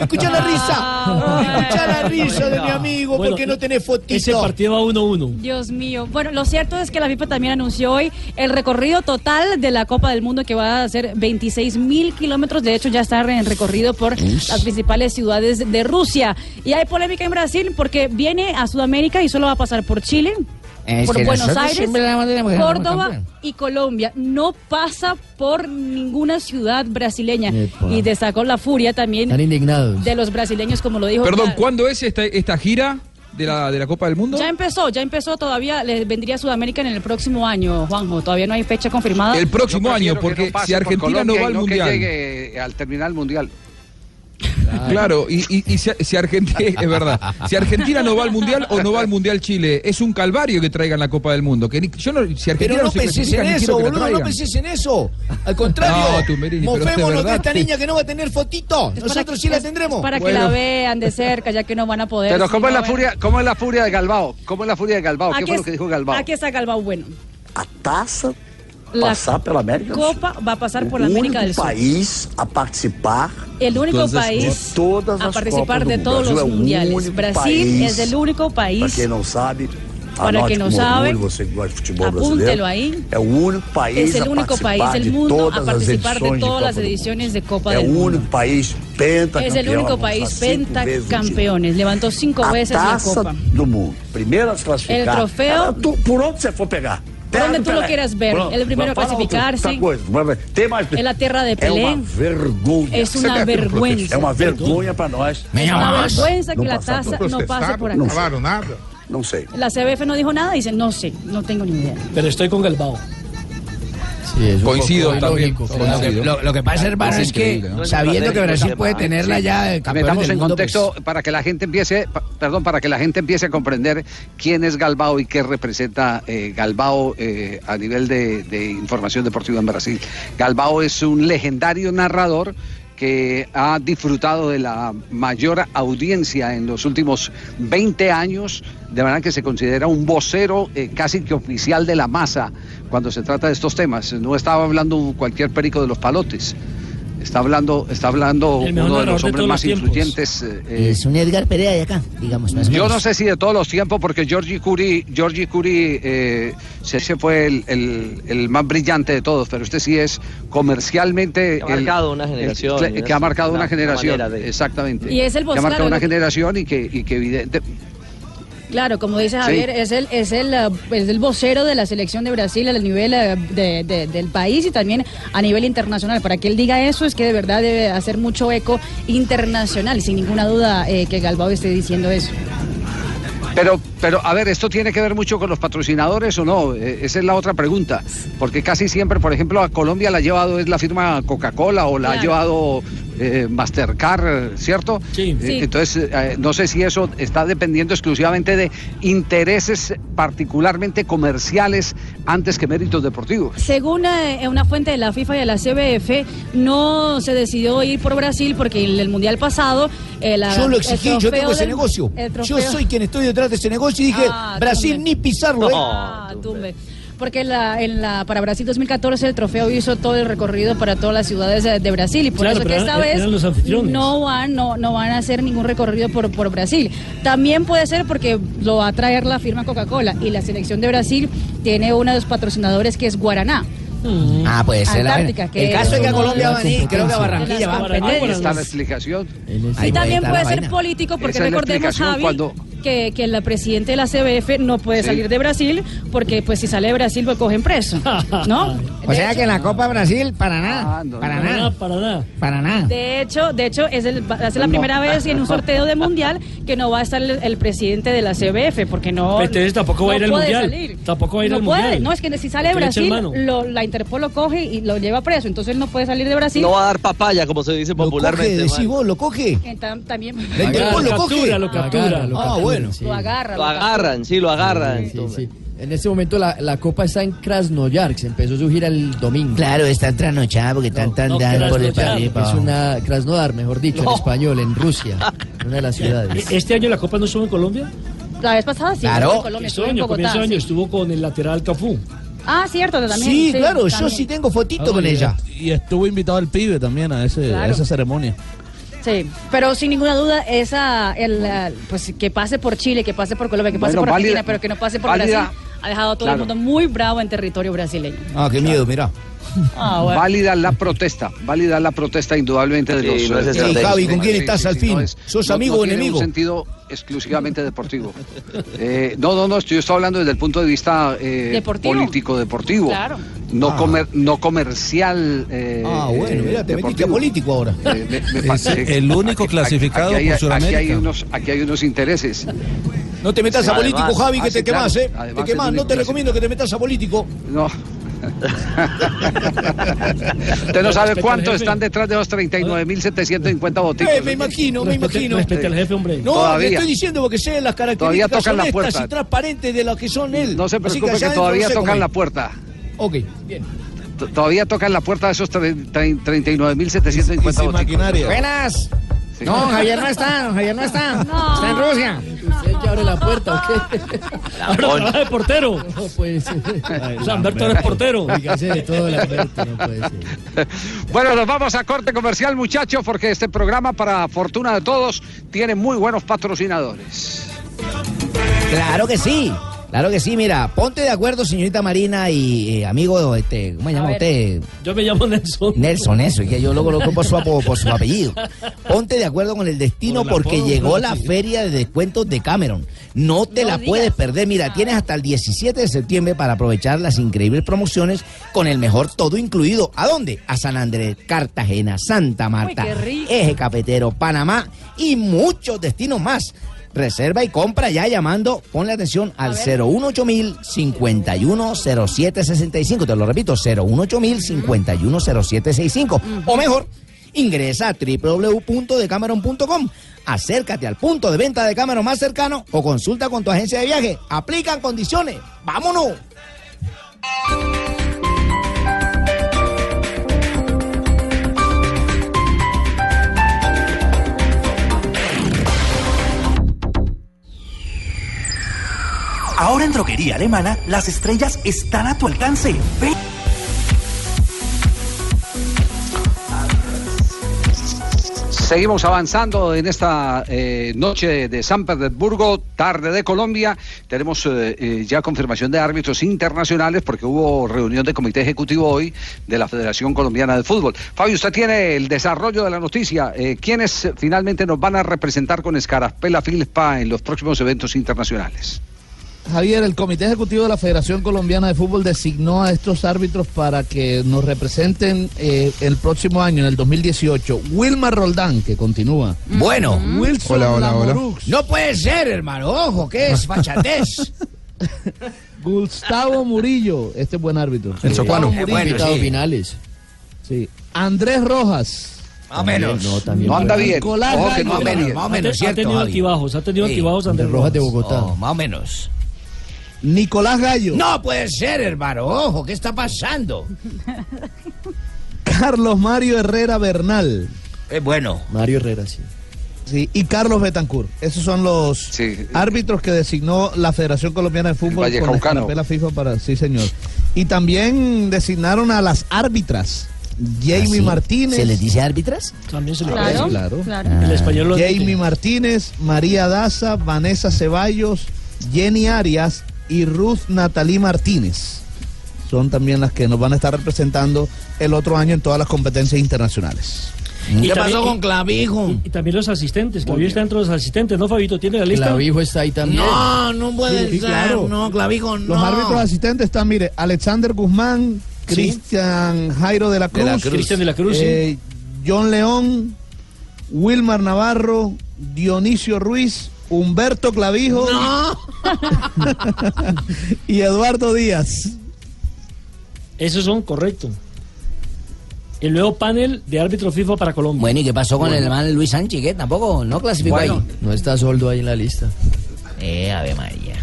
Speaker 20: Escucha la risa. Escucha la risa de mi amigo
Speaker 15: Bueno,
Speaker 20: porque no tenés fotito.
Speaker 15: Ese partido va 1-1.
Speaker 9: Dios mío. Bueno, lo cierto es que la FIFA también anunció hoy el recorrido total de la Copa del Mundo que va a ser 26 mil kilómetros. De hecho, ya está en recorrido por las principales ciudades de Rusia. Y hay polémica en Brasil porque viene a Sudamérica y solo va a pasar por Chile.
Speaker 7: Es
Speaker 9: por Buenos Aires, Córdoba y Colombia. No pasa por ninguna ciudad brasileña.
Speaker 13: Epa.
Speaker 9: Y destacó la furia también
Speaker 13: Están indignados.
Speaker 9: de los brasileños, como lo dijo.
Speaker 21: Perdón, ¿cuándo es esta, esta gira de la, de la Copa del Mundo?
Speaker 9: Ya empezó, ya empezó todavía, le vendría a Sudamérica en el próximo año, Juanjo. Todavía no hay fecha confirmada.
Speaker 21: El próximo año,
Speaker 5: que
Speaker 21: porque
Speaker 5: no
Speaker 21: si
Speaker 5: por
Speaker 21: Argentina no va al
Speaker 5: no
Speaker 21: Mundial.
Speaker 5: Que llegue al terminar el Mundial.
Speaker 21: Claro, y, y- y si, si Argentina, (laughs) es verdad, si Argentina no va al Mundial o no va al Mundial Chile, es un calvario que traigan la Copa del Mundo. Que ni- yo no, si Argentina
Speaker 20: Pero no penses
Speaker 21: clasifica,
Speaker 20: en eso, boludo, no penses en eso. Al contrario,
Speaker 21: No,
Speaker 20: mofémonos de esta niña que no va a tener fotito. Nosotros
Speaker 9: que-
Speaker 20: sí la tendremos.
Speaker 9: Para que
Speaker 21: Bueno.
Speaker 9: la vean de cerca, ya que no van a poder.
Speaker 5: Pero
Speaker 9: si
Speaker 5: ¿cómo es
Speaker 9: no
Speaker 5: la
Speaker 9: ven-
Speaker 5: furia, cómo es la furia de Galbao? ¿Cómo es la furia de Galbao? ¿Qué fue lo que dijo Galbao?
Speaker 9: Aquí está Galbao bueno.
Speaker 22: A taça
Speaker 9: La
Speaker 22: passar pela América do Sul.
Speaker 9: Copa va a pasar por América del
Speaker 22: único
Speaker 9: Sur.
Speaker 22: país a participar
Speaker 9: El único país
Speaker 22: de todas
Speaker 9: a
Speaker 22: as
Speaker 9: participar de
Speaker 22: do
Speaker 9: todos
Speaker 22: Brasil.
Speaker 9: los
Speaker 22: É o
Speaker 9: mundiales.
Speaker 22: único
Speaker 9: Brasil
Speaker 22: país,
Speaker 9: es el único
Speaker 22: Para
Speaker 9: país.
Speaker 22: quem não sabe,
Speaker 9: Para quem não sabe,
Speaker 22: orgulho, você que gosta de futebol
Speaker 9: apúntelo
Speaker 22: brasileiro.
Speaker 9: ahí.
Speaker 22: É o único país
Speaker 9: Es el
Speaker 22: a
Speaker 9: único
Speaker 22: participar
Speaker 9: país del
Speaker 22: de
Speaker 9: mundo
Speaker 22: todas
Speaker 9: a participar de
Speaker 22: edições de
Speaker 9: todas las
Speaker 22: Copa do
Speaker 9: ediciones de Copa
Speaker 22: É
Speaker 9: del
Speaker 22: o
Speaker 9: Mundo.
Speaker 22: único país pentacampeão.
Speaker 9: Es el único país pentacampeones. Levantó cinco
Speaker 22: a
Speaker 9: veces la copa.
Speaker 22: do mundo. Primeiro a se classificar.
Speaker 9: El trofeo-
Speaker 22: por onde você for pegar.
Speaker 9: Donde tú
Speaker 22: no
Speaker 9: lo quieras ver.
Speaker 22: Pronto,
Speaker 9: El primero a clasificarse.
Speaker 22: outra coisa. Vamos ver. Tem mais.
Speaker 9: En la tierra de Pelé. Es una
Speaker 22: quer que eu
Speaker 9: vergüenza.
Speaker 22: É uma vergonha para nós.
Speaker 9: Es una vergüenza que la taza
Speaker 22: por-
Speaker 9: no pase por acá.
Speaker 22: falaram nada? Não sei.
Speaker 9: La CBF no dijo nada, dice, no sé, no tengo ni idea.
Speaker 15: Pero estoy con Galbao.
Speaker 21: Coincido también.
Speaker 18: Lo que, lo- lo que pasa, hermano, es, que sabiendo que Brasil puede tenerla ya de
Speaker 5: Metamos en
Speaker 18: mundo,
Speaker 5: contexto
Speaker 18: pues,
Speaker 5: para que la gente empiece, perdón, para que la gente empiece a comprender quién es Galbao y qué representa eh, Galbao eh, a nivel de, de información deportiva en Brasil. Galbao es un legendario narrador que ha disfrutado de la mayor audiencia en los últimos 20 años, de manera que se considera un vocero eh, casi que oficial de la masa cuando se trata de estos temas. No estaba hablando cualquier perico de los palotes. Está hablando, está hablando uno de los hombres más
Speaker 23: los
Speaker 5: influyentes. eh,
Speaker 18: Es un Edgar Perea de acá, digamos, más
Speaker 5: Yo
Speaker 18: menos.
Speaker 5: no sé si de todos los tiempos, porque Georgie Curie, Georgie Curie eh, se- ese fue el, el- el más brillante de todos, pero este sí es comercialmente.
Speaker 6: Que ha
Speaker 5: el-
Speaker 6: marcado una generación,
Speaker 5: que, ha marcado
Speaker 6: una-
Speaker 5: generación.
Speaker 6: de-
Speaker 5: Exactamente.
Speaker 9: Y es el
Speaker 5: que ha marcado
Speaker 9: claro,
Speaker 5: una generación y que, y que evidente.
Speaker 9: Claro, como dice
Speaker 5: Sí.
Speaker 9: Javier, es el es el eh, es el vocero de la selección de Brasil a nivel eh, de- de- del país y también a nivel internacional. Para que él diga eso es que de verdad debe hacer mucho eco internacional, sin ninguna duda eh, que Galbao esté diciendo eso.
Speaker 5: Pero, pero, a ver, ¿esto tiene que ver mucho con los patrocinadores o no? Esa es la otra pregunta. Porque casi siempre, por ejemplo, a Colombia la ha llevado es la firma Coca-Cola o la ha llevado eh, Mastercard, ¿cierto?
Speaker 15: Sí.
Speaker 5: Eh,
Speaker 9: Sí.
Speaker 5: Entonces, eh, no sé si eso está dependiendo exclusivamente de intereses particularmente comerciales antes que méritos deportivos.
Speaker 9: Según eh, una fuente de la FIFA y de la CBF, no se decidió ir por Brasil porque en el Mundial pasado... eh, la-
Speaker 24: Yo lo
Speaker 9: el
Speaker 24: exigí, yo tengo ese
Speaker 9: del-
Speaker 24: negocio. Yo soy quien estoy detrás de ese negocio y dije,
Speaker 9: Ah,
Speaker 24: Brasil
Speaker 9: tumbe.
Speaker 24: ni pisarlo, ¿eh?
Speaker 9: Ah, tumbe. Porque en la, en la, para Brasil 2014 el trofeo hizo todo el recorrido para todas las ciudades de, de Brasil y por
Speaker 15: Claro,
Speaker 9: eso que esta vez no van, no, no van a hacer ningún recorrido por, por Brasil. También puede ser porque lo va a traer la firma Coca-Cola y la selección de Brasil tiene uno de los patrocinadores que es Guaraná.
Speaker 18: Ah, pues es la
Speaker 9: Antártica, que
Speaker 24: El caso es que a Colombia van a ir, creo que a Barranquilla van a
Speaker 5: Ahí está la explicación.
Speaker 9: Y
Speaker 18: Ahí
Speaker 9: también puede ser
Speaker 18: vaina.
Speaker 9: político porque
Speaker 5: Esa
Speaker 9: recordemos, Javi,
Speaker 5: cuando-
Speaker 9: que, que la presidenta de la CBF no puede
Speaker 5: Sí.
Speaker 9: salir de Brasil porque pues si sale de Brasil lo cogen preso, ¿no? (laughs)
Speaker 12: O sea que en la Copa Brasil, para nada.
Speaker 5: Ah, no,
Speaker 12: para
Speaker 15: nada, para nada.
Speaker 12: Para nada.
Speaker 9: De hecho, de hecho es, el, ser la
Speaker 5: No.
Speaker 9: primera vez en un (laughs) sorteo de mundial que no va a estar el, el presidente de la CBF porque no.
Speaker 15: Entonces tampoco va a ir al mundial.
Speaker 9: salir.
Speaker 15: Tampoco va a ir
Speaker 9: no
Speaker 15: al
Speaker 9: puede.
Speaker 15: mundial.
Speaker 9: No es que si sale de Brasil, lo- la Interpol lo coge y lo lleva preso. Entonces él no puede salir de Brasil.
Speaker 6: No va a dar papaya, como se dice
Speaker 24: Lo coge,
Speaker 6: popularmente.
Speaker 24: decís vos, lo coge.
Speaker 9: Tam- también
Speaker 24: La Interpol lo
Speaker 15: Lo
Speaker 24: coge.
Speaker 15: captura, lo captura.
Speaker 24: Ah, bueno.
Speaker 9: Lo agarra.
Speaker 6: Lo agarran, sí, lo agarran.
Speaker 13: Sí, sí. En este momento la, la copa está en Krasnoyarsk, empezó su gira el domingo.
Speaker 18: Claro, están trasnochadas porque están tan
Speaker 15: no,
Speaker 18: dando por el país.
Speaker 13: Es una Krasnodar, mejor dicho,
Speaker 6: No.
Speaker 13: en español, en Rusia, una de las (laughs) ciudades.
Speaker 15: ¿Este año la Copa no estuvo en Colombia?
Speaker 9: La vez pasada sí,
Speaker 18: Claro.
Speaker 9: en Colombia,
Speaker 15: Este
Speaker 9: en
Speaker 15: año, comienzo
Speaker 9: Bogotá.
Speaker 15: de año, estuvo con el lateral Cafú.
Speaker 9: Ah, cierto, también.
Speaker 24: Sí, claro, yo sí tengo fotito con ella.
Speaker 25: Y estuvo invitado el pibe también a, ese,
Speaker 9: Claro.
Speaker 25: a esa ceremonia.
Speaker 9: Sí, pero sin ninguna duda esa el eh, pues que pase por Chile, que pase por Colombia, que pase
Speaker 5: Bueno,
Speaker 9: por Argentina,
Speaker 5: válida-
Speaker 9: pero que no pase por
Speaker 5: válida-
Speaker 9: Brasil, ha dejado a todo
Speaker 5: Claro.
Speaker 9: el mundo muy bravo en territorio brasileño.
Speaker 24: Ah, qué miedo, mirá.
Speaker 9: Ah, bueno.
Speaker 5: Válida la protesta, válida la protesta indudablemente de
Speaker 6: Sí,
Speaker 5: los...
Speaker 6: no es
Speaker 5: eh,
Speaker 24: Javi, ¿con quién estás
Speaker 5: sí,
Speaker 24: al
Speaker 5: sí,
Speaker 24: fin?
Speaker 5: no es-
Speaker 24: ¿Sos
Speaker 5: no-
Speaker 24: amigo
Speaker 5: no
Speaker 24: o enemigo?
Speaker 5: un sentido exclusivamente deportivo. Eh, no, no, no, estoy, yo estoy hablando desde el punto de vista eh,
Speaker 9: Deportivo.
Speaker 5: político deportivo.
Speaker 9: Claro.
Speaker 5: No,
Speaker 24: Ah.
Speaker 5: comer, no comercial. eh,
Speaker 24: Ah, bueno, mira, te metiste a político ahora.
Speaker 5: Eh, me- me
Speaker 25: Es
Speaker 5: parece-
Speaker 25: el único
Speaker 5: aquí-
Speaker 25: clasificado
Speaker 5: aquí hay-
Speaker 25: por
Speaker 5: Aquí hay,
Speaker 25: Sudamérica.
Speaker 5: unos, aquí hay unos intereses.
Speaker 24: No te metas
Speaker 6: Sí,
Speaker 24: a político,
Speaker 6: además.
Speaker 24: Javi, que
Speaker 5: Ah,
Speaker 24: te
Speaker 5: claro.
Speaker 24: quemás, ¿eh?
Speaker 5: Además
Speaker 24: te
Speaker 5: el
Speaker 24: no te recomiendo que te metas a político.
Speaker 5: No. (laughs) Usted no sabe cuántos están detrás de los 39.750 boticos.
Speaker 24: Eh, me imagino, me imagino.
Speaker 15: respete al jefe, hombre.
Speaker 24: No,
Speaker 5: Todavía.
Speaker 24: le estoy diciendo porque sé las
Speaker 5: Todavía
Speaker 24: características
Speaker 5: tocan la puerta.
Speaker 24: y transparentes de lo que son él.
Speaker 5: No se preocupe que
Speaker 24: adentro
Speaker 5: todavía
Speaker 24: no sé
Speaker 5: tocan la puerta.
Speaker 24: Ok, bien.
Speaker 5: T- Todavía tocan la puerta de esos tre- tre- 39.750
Speaker 25: Y sin
Speaker 5: boticos.
Speaker 25: maquinaria.
Speaker 12: Buenas.
Speaker 5: Sí.
Speaker 12: No, Javier no está, Javier no está. Está en Rusia.
Speaker 13: ¿Usted que abre la puerta o qué?
Speaker 15: Ahora trabaja de portero.
Speaker 13: No puede ser.
Speaker 15: O sea, Humberto ahora es portero.
Speaker 13: Dígase de todo el Alberto, no puede ser. (laughs)
Speaker 5: Bueno, nos vamos a corte comercial, muchachos, porque este programa, para fortuna de todos, tiene muy buenos patrocinadores.
Speaker 18: Claro que sí. Claro que sí, mira, ponte de acuerdo, señorita Marina y eh, amigo, este, ¿cómo se llama
Speaker 9: ver.
Speaker 18: usted?
Speaker 15: Yo me llamo Nelson.
Speaker 18: Nelson, eso, es que yo lo coloco por su, por su apellido. Ponte de acuerdo con el destino
Speaker 25: Por
Speaker 18: porque
Speaker 25: apodo,
Speaker 18: llegó la feria de descuentos de Cameron. No te
Speaker 9: No
Speaker 18: la
Speaker 9: digas.
Speaker 18: puedes perder. Mira, tienes hasta el 17 de septiembre para aprovechar las increíbles promociones con el mejor todo incluido. ¿A dónde? A San Andrés, Cartagena, Santa Marta. Eje Cafetero, Panamá y muchos destinos más. Reserva y compra ya llamando, ponle atención al 018 mil 510765. Te lo repito, 018 mil 510765. O mejor, ingresa a www.decameron.com. Acércate al punto de venta de Cameron más cercano o consulta con tu agencia de viaje. Aplican condiciones. ¡Vámonos!
Speaker 14: Ahora en Droguería Alemana, las estrellas están a tu alcance.
Speaker 5: Seguimos avanzando en esta eh, noche de San Petersburgo, tarde de Colombia. Tenemos eh, eh, ya confirmación de árbitros internacionales porque hubo reunión de comité ejecutivo hoy de la Federación Colombiana de Fútbol. Fabio, usted tiene el desarrollo de la noticia. ¿Quiénes finalmente nos van a representar con Escarapela Filpa en los próximos eventos internacionales?
Speaker 24: Javier, el Comité Ejecutivo de la Federación Colombiana de Fútbol designó a estos árbitros para que nos representen eh, el próximo año, en el 2018. Wilmar Roldán, que continúa.
Speaker 7: Bueno.
Speaker 24: Wilson
Speaker 7: Hola, hola, hola. No puede ser, hermano. Ojo, ¿qué es fachatez? (laughs)
Speaker 24: Gustavo Murillo, este es buen árbitro.
Speaker 13: El Socuano. Bueno, sí. finales.
Speaker 24: Sí. Andrés Rojas.
Speaker 13: Más o menos. No, también.
Speaker 5: No anda bien.
Speaker 24: Nicolás
Speaker 5: Ojo que no.
Speaker 7: Más o
Speaker 15: Ha,
Speaker 7: menos,
Speaker 15: ha
Speaker 7: ¿cierto,
Speaker 15: tenido
Speaker 7: Javi?
Speaker 15: altibajos, ha tenido
Speaker 7: Sí.
Speaker 15: altibajos Andrés
Speaker 13: Andrés Rojas de. Bogotá.
Speaker 7: Oh, más o menos.
Speaker 24: Nicolás Gallo.
Speaker 7: No puede ser, hermano. Ojo, ¿qué está pasando? (laughs)
Speaker 24: Carlos Mario Herrera Bernal.
Speaker 7: Es bueno.
Speaker 13: Mario Herrera, sí.
Speaker 24: Sí, y Carlos Betancourt. Esos son los
Speaker 5: Sí.
Speaker 24: árbitros que designó la Federación Colombiana de Fútbol con la FIFA para sí, señor. Y también designaron a las árbitras. Jamie
Speaker 7: ¿Ah, sí?
Speaker 24: Martínez.
Speaker 7: ¿Se les dice árbitras?
Speaker 15: También se le
Speaker 9: Claro,
Speaker 24: Sí, claro.
Speaker 9: claro.
Speaker 15: El español lo
Speaker 24: Jamie. Martínez, María Daza, Vanessa Ceballos, Jenny Arias y Ruth Natalí Martínez. Son también las que nos van a estar representando el otro año en todas las competencias internacionales.
Speaker 15: Y
Speaker 7: ¿Qué
Speaker 15: también-
Speaker 7: pasó con Clavijo?
Speaker 15: Y también los asistentes, Clavijo está dentro de los asistentes, ¿no, Fabito? ¿Tiene la lista?
Speaker 13: Clavijo está ahí también.
Speaker 7: No, no puede
Speaker 24: Sí,
Speaker 7: ser.
Speaker 24: claro.
Speaker 7: No, Clavijo no.
Speaker 24: Los árbitros asistentes están, mire, Alexander Guzmán, Cristian Jairo de la Cruz,
Speaker 7: De la Cruz.
Speaker 15: Cristian de la Cruz, sí.
Speaker 24: eh, John León, Wilmar Navarro, Dionisio Ruiz, Humberto Clavijo (laughs) y Eduardo Díaz.
Speaker 15: Esos son correctos. El nuevo panel de árbitros FIFA para Colombia.
Speaker 7: Bueno, ¿y qué pasó con el hermano Luis Sánchez? ¿Qué? Tampoco, no clasificó
Speaker 5: Bueno.
Speaker 7: ahí.
Speaker 13: No está Soldo ahí en la lista.
Speaker 7: Eh, Ave María.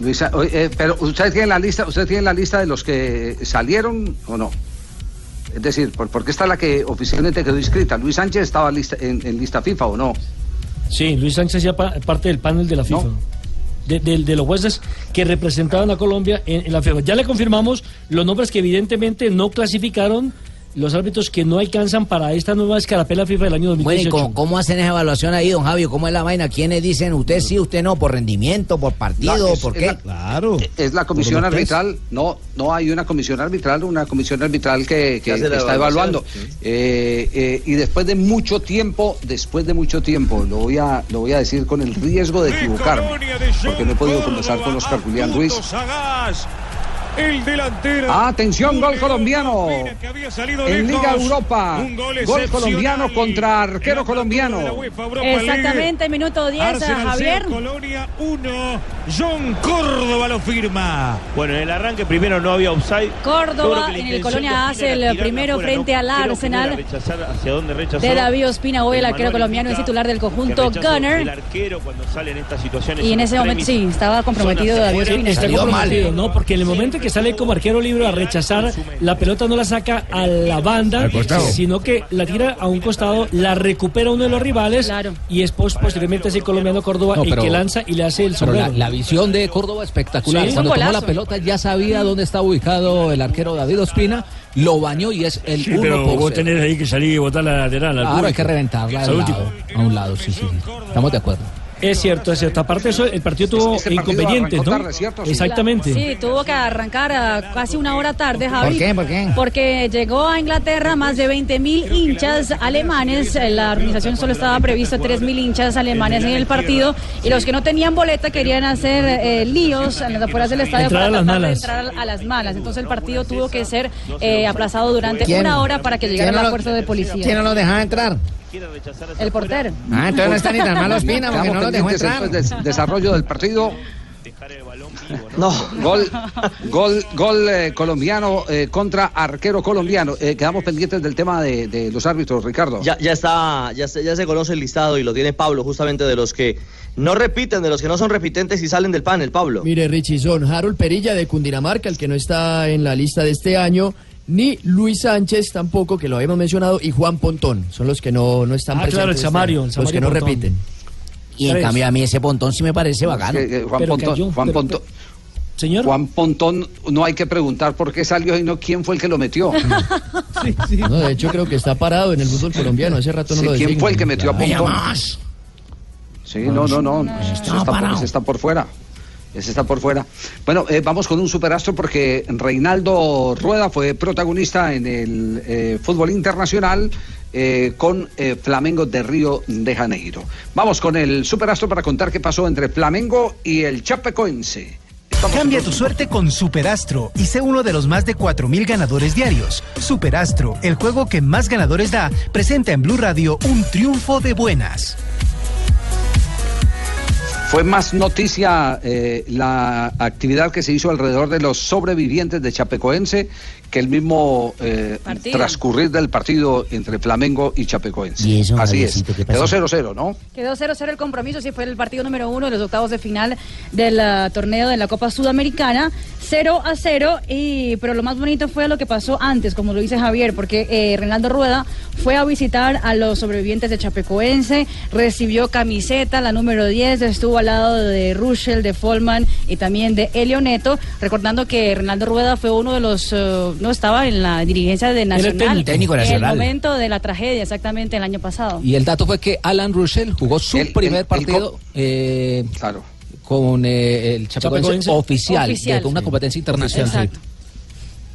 Speaker 5: Luisa, oye, eh, pero usted tiene la lista, usted tiene la lista de los que salieron o no. Es decir, ¿por, por qué está la que oficialmente quedó inscrita? Luis Sánchez estaba lista, en, en lista FIFA o no.
Speaker 15: Sí, Luis Sánchez pa- parte del panel de la FIFA. De, de- de los jueces que representaban a Colombia en, en la FIFA. Ya le confirmamos los nombres que evidentemente no clasificaron los árbitros que no alcanzan para esta nueva escarapela FIFA del año
Speaker 7: Bueno, ¿y
Speaker 15: 2018.
Speaker 7: cómo, cómo hacen esa evaluación ahí, don Javio? ¿Cómo es la vaina? ¿Quiénes dicen usted sí, usted no? ¿Por rendimiento, por partido,
Speaker 5: No, es-
Speaker 7: por
Speaker 5: es
Speaker 7: qué?
Speaker 5: la-
Speaker 24: Claro.
Speaker 5: Es la comisión arbitral, no, no hay una comisión arbitral, una comisión arbitral que, que está evaluando. Eh, eh, y después de mucho tiempo, después de mucho tiempo, lo voy a, lo voy a decir con el riesgo de equivocarme, porque no he podido conversar con Oscar Julián Ruiz.
Speaker 26: El delantero.
Speaker 5: Atención, gol colombiano.
Speaker 26: Que había salido
Speaker 5: En
Speaker 26: lejos.
Speaker 5: Liga Europa,
Speaker 26: Un gol,
Speaker 5: gol colombiano contra arquero colombiano.
Speaker 9: Exactamente, minuto 10,
Speaker 26: Arsenal
Speaker 9: Javier.
Speaker 26: Colonia 1. John Córdoba lo firma.
Speaker 27: Bueno, en el arranque primero no había offside.
Speaker 9: Córdoba, en el Colonia hace el primero
Speaker 27: afuera,
Speaker 9: frente
Speaker 27: no
Speaker 9: al Arsenal.
Speaker 27: rechazar hacia dónde rechazó.
Speaker 9: De David Ospina, hoy el
Speaker 27: Manuel
Speaker 9: arquero colombiano es titular del conjunto Gunner.
Speaker 27: El arquero cuando sale en estas situaciones.
Speaker 9: Y en ese momento sí, estaba comprometido David Ospina.
Speaker 15: Está comprometido, ¿no? Porque en el momento que sale como arquero libre a rechazar, la pelota no la saca a la banda, sino que la tira a un costado, la recupera uno de los rivales y después posteriormente ese colombiano Córdoba
Speaker 19: No,
Speaker 15: el que lanza y le hace el
Speaker 19: Pero la,
Speaker 15: sombrero.
Speaker 19: la visión de Córdoba espectacular.
Speaker 15: Sí.
Speaker 19: Cuando tomó la pelota ya sabía dónde estaba ubicado el arquero David Ospina, lo bañó y es el
Speaker 27: Sí,
Speaker 19: uno
Speaker 27: pero
Speaker 19: por
Speaker 27: vos tenés ahí que salir y botar la lateral. al
Speaker 19: Claro, hay que reventarla a un lado, sí, sí. Estamos de acuerdo.
Speaker 15: Es cierto, es cierto. Aparte de eso, el partido tuvo
Speaker 5: Este partido
Speaker 15: inconvenientes, ¿no?
Speaker 5: tarde, ¿cierto? Sí.
Speaker 15: Exactamente.
Speaker 9: Sí, tuvo que arrancar a casi una hora tarde, Javi.
Speaker 7: ¿Por qué? ¿Por qué?
Speaker 9: Porque llegó a Inglaterra más de 20 mil hinchas alemanes. La organización solo estaba previsto 3 mil hinchas alemanes en el partido. Y los que no tenían boleta querían hacer eh, líos en las afueras del estadio
Speaker 15: Entrar
Speaker 9: para
Speaker 15: a las
Speaker 9: tratar de entrar a las malas. Entonces el partido tuvo que ser eh, aplazado durante
Speaker 7: ¿Quién?
Speaker 9: una hora para que llegara
Speaker 7: ¿Quién no
Speaker 9: la fuerza de policía.
Speaker 7: ¿Quién no lo dejaba entrar?
Speaker 9: El portero.
Speaker 7: Ah, entonces no está ni tan mal Ospina porque no lo dejó entrar.
Speaker 5: desarrollo del partido.
Speaker 6: No.
Speaker 5: Gol, gol, gol eh, colombiano eh, contra arquero colombiano. Eh, quedamos pendientes del tema de, de los árbitros, Ricardo.
Speaker 6: Ya, ya está, ya se, ya se conoce el listado y lo tiene Pablo, justamente de los que no repiten, de los que no son repitentes y salen del panel, Pablo.
Speaker 13: Mire, Richie, son Harold Perilla de Cundinamarca, el que no está en la lista de este año, ni Luis Sánchez tampoco, que lo habíamos mencionado, y Juan Pontón. Son los que no, no están
Speaker 15: Ah,
Speaker 13: presentes.
Speaker 15: claro, el Samario, el
Speaker 13: los
Speaker 15: Samario
Speaker 13: que no
Speaker 15: Pontón.
Speaker 13: repiten.
Speaker 7: Y en cambio a mí ese pontón sí me parece bacano.
Speaker 5: Que, eh, Juan,
Speaker 15: Pero
Speaker 5: Pontón,
Speaker 15: cayó,
Speaker 5: Juan,
Speaker 15: pero-
Speaker 5: Pontón,
Speaker 15: Señor.
Speaker 5: Juan Pontón, no hay que preguntar por qué salió y no quién fue el que lo metió. (laughs)
Speaker 13: No, de hecho, creo que está parado en el fútbol colombiano. Hace rato no
Speaker 5: Sí,
Speaker 13: lo
Speaker 5: ¿Quién
Speaker 13: designan.
Speaker 5: fue el que metió a. Pompón? Sí, no, no, no. Ese está, por, ese está por fuera. Ese está por fuera. Bueno, eh, vamos con un superastro porque Reinaldo Rueda fue protagonista en el eh, fútbol internacional eh, con Flamengo de Río de Janeiro. Vamos con el superastro para contar qué pasó entre Flamengo y el Chapecoense.
Speaker 28: Cambia tu suerte con Superastro y sé uno de los más de 4.000 ganadores diarios. Superastro, el juego que más ganadores da, presenta en Blue Radio un triunfo de buenas.
Speaker 5: Fue más noticia eh, la actividad que se hizo alrededor de los sobrevivientes de Chapecoense que el mismo eh, transcurrir del partido entre Flamengo y Chapecoense.
Speaker 7: ¿Y eso,
Speaker 5: Así es. Quedó
Speaker 7: pasó?
Speaker 5: 0-0, ¿no?
Speaker 9: Quedó 0-0 el compromiso, sí fue el partido número uno de los octavos de final del ah, torneo de la Copa Sudamericana. 0 a 0, y, pero lo más bonito fue lo que pasó antes, como lo dice Javier, porque eh, Reinaldo Rueda fue a visitar a los sobrevivientes de Chapecoense, recibió camiseta, la número 10, estuvo al lado de Ruschel, de Folman y también de Elio Neto, recordando que Reinaldo Rueda fue uno de los, eh, no estaba en la dirigencia de
Speaker 10: el
Speaker 9: Nacional.
Speaker 10: técnico.
Speaker 9: En el momento de la tragedia, exactamente el año pasado.
Speaker 19: Y el dato fue que Alan Russell jugó su primer partido eh, con eh, el Chapecoense,
Speaker 5: Chapecoense.
Speaker 19: oficial,
Speaker 5: Oficial,
Speaker 19: de una
Speaker 5: sí.
Speaker 19: competencia internacional.
Speaker 5: Exacto.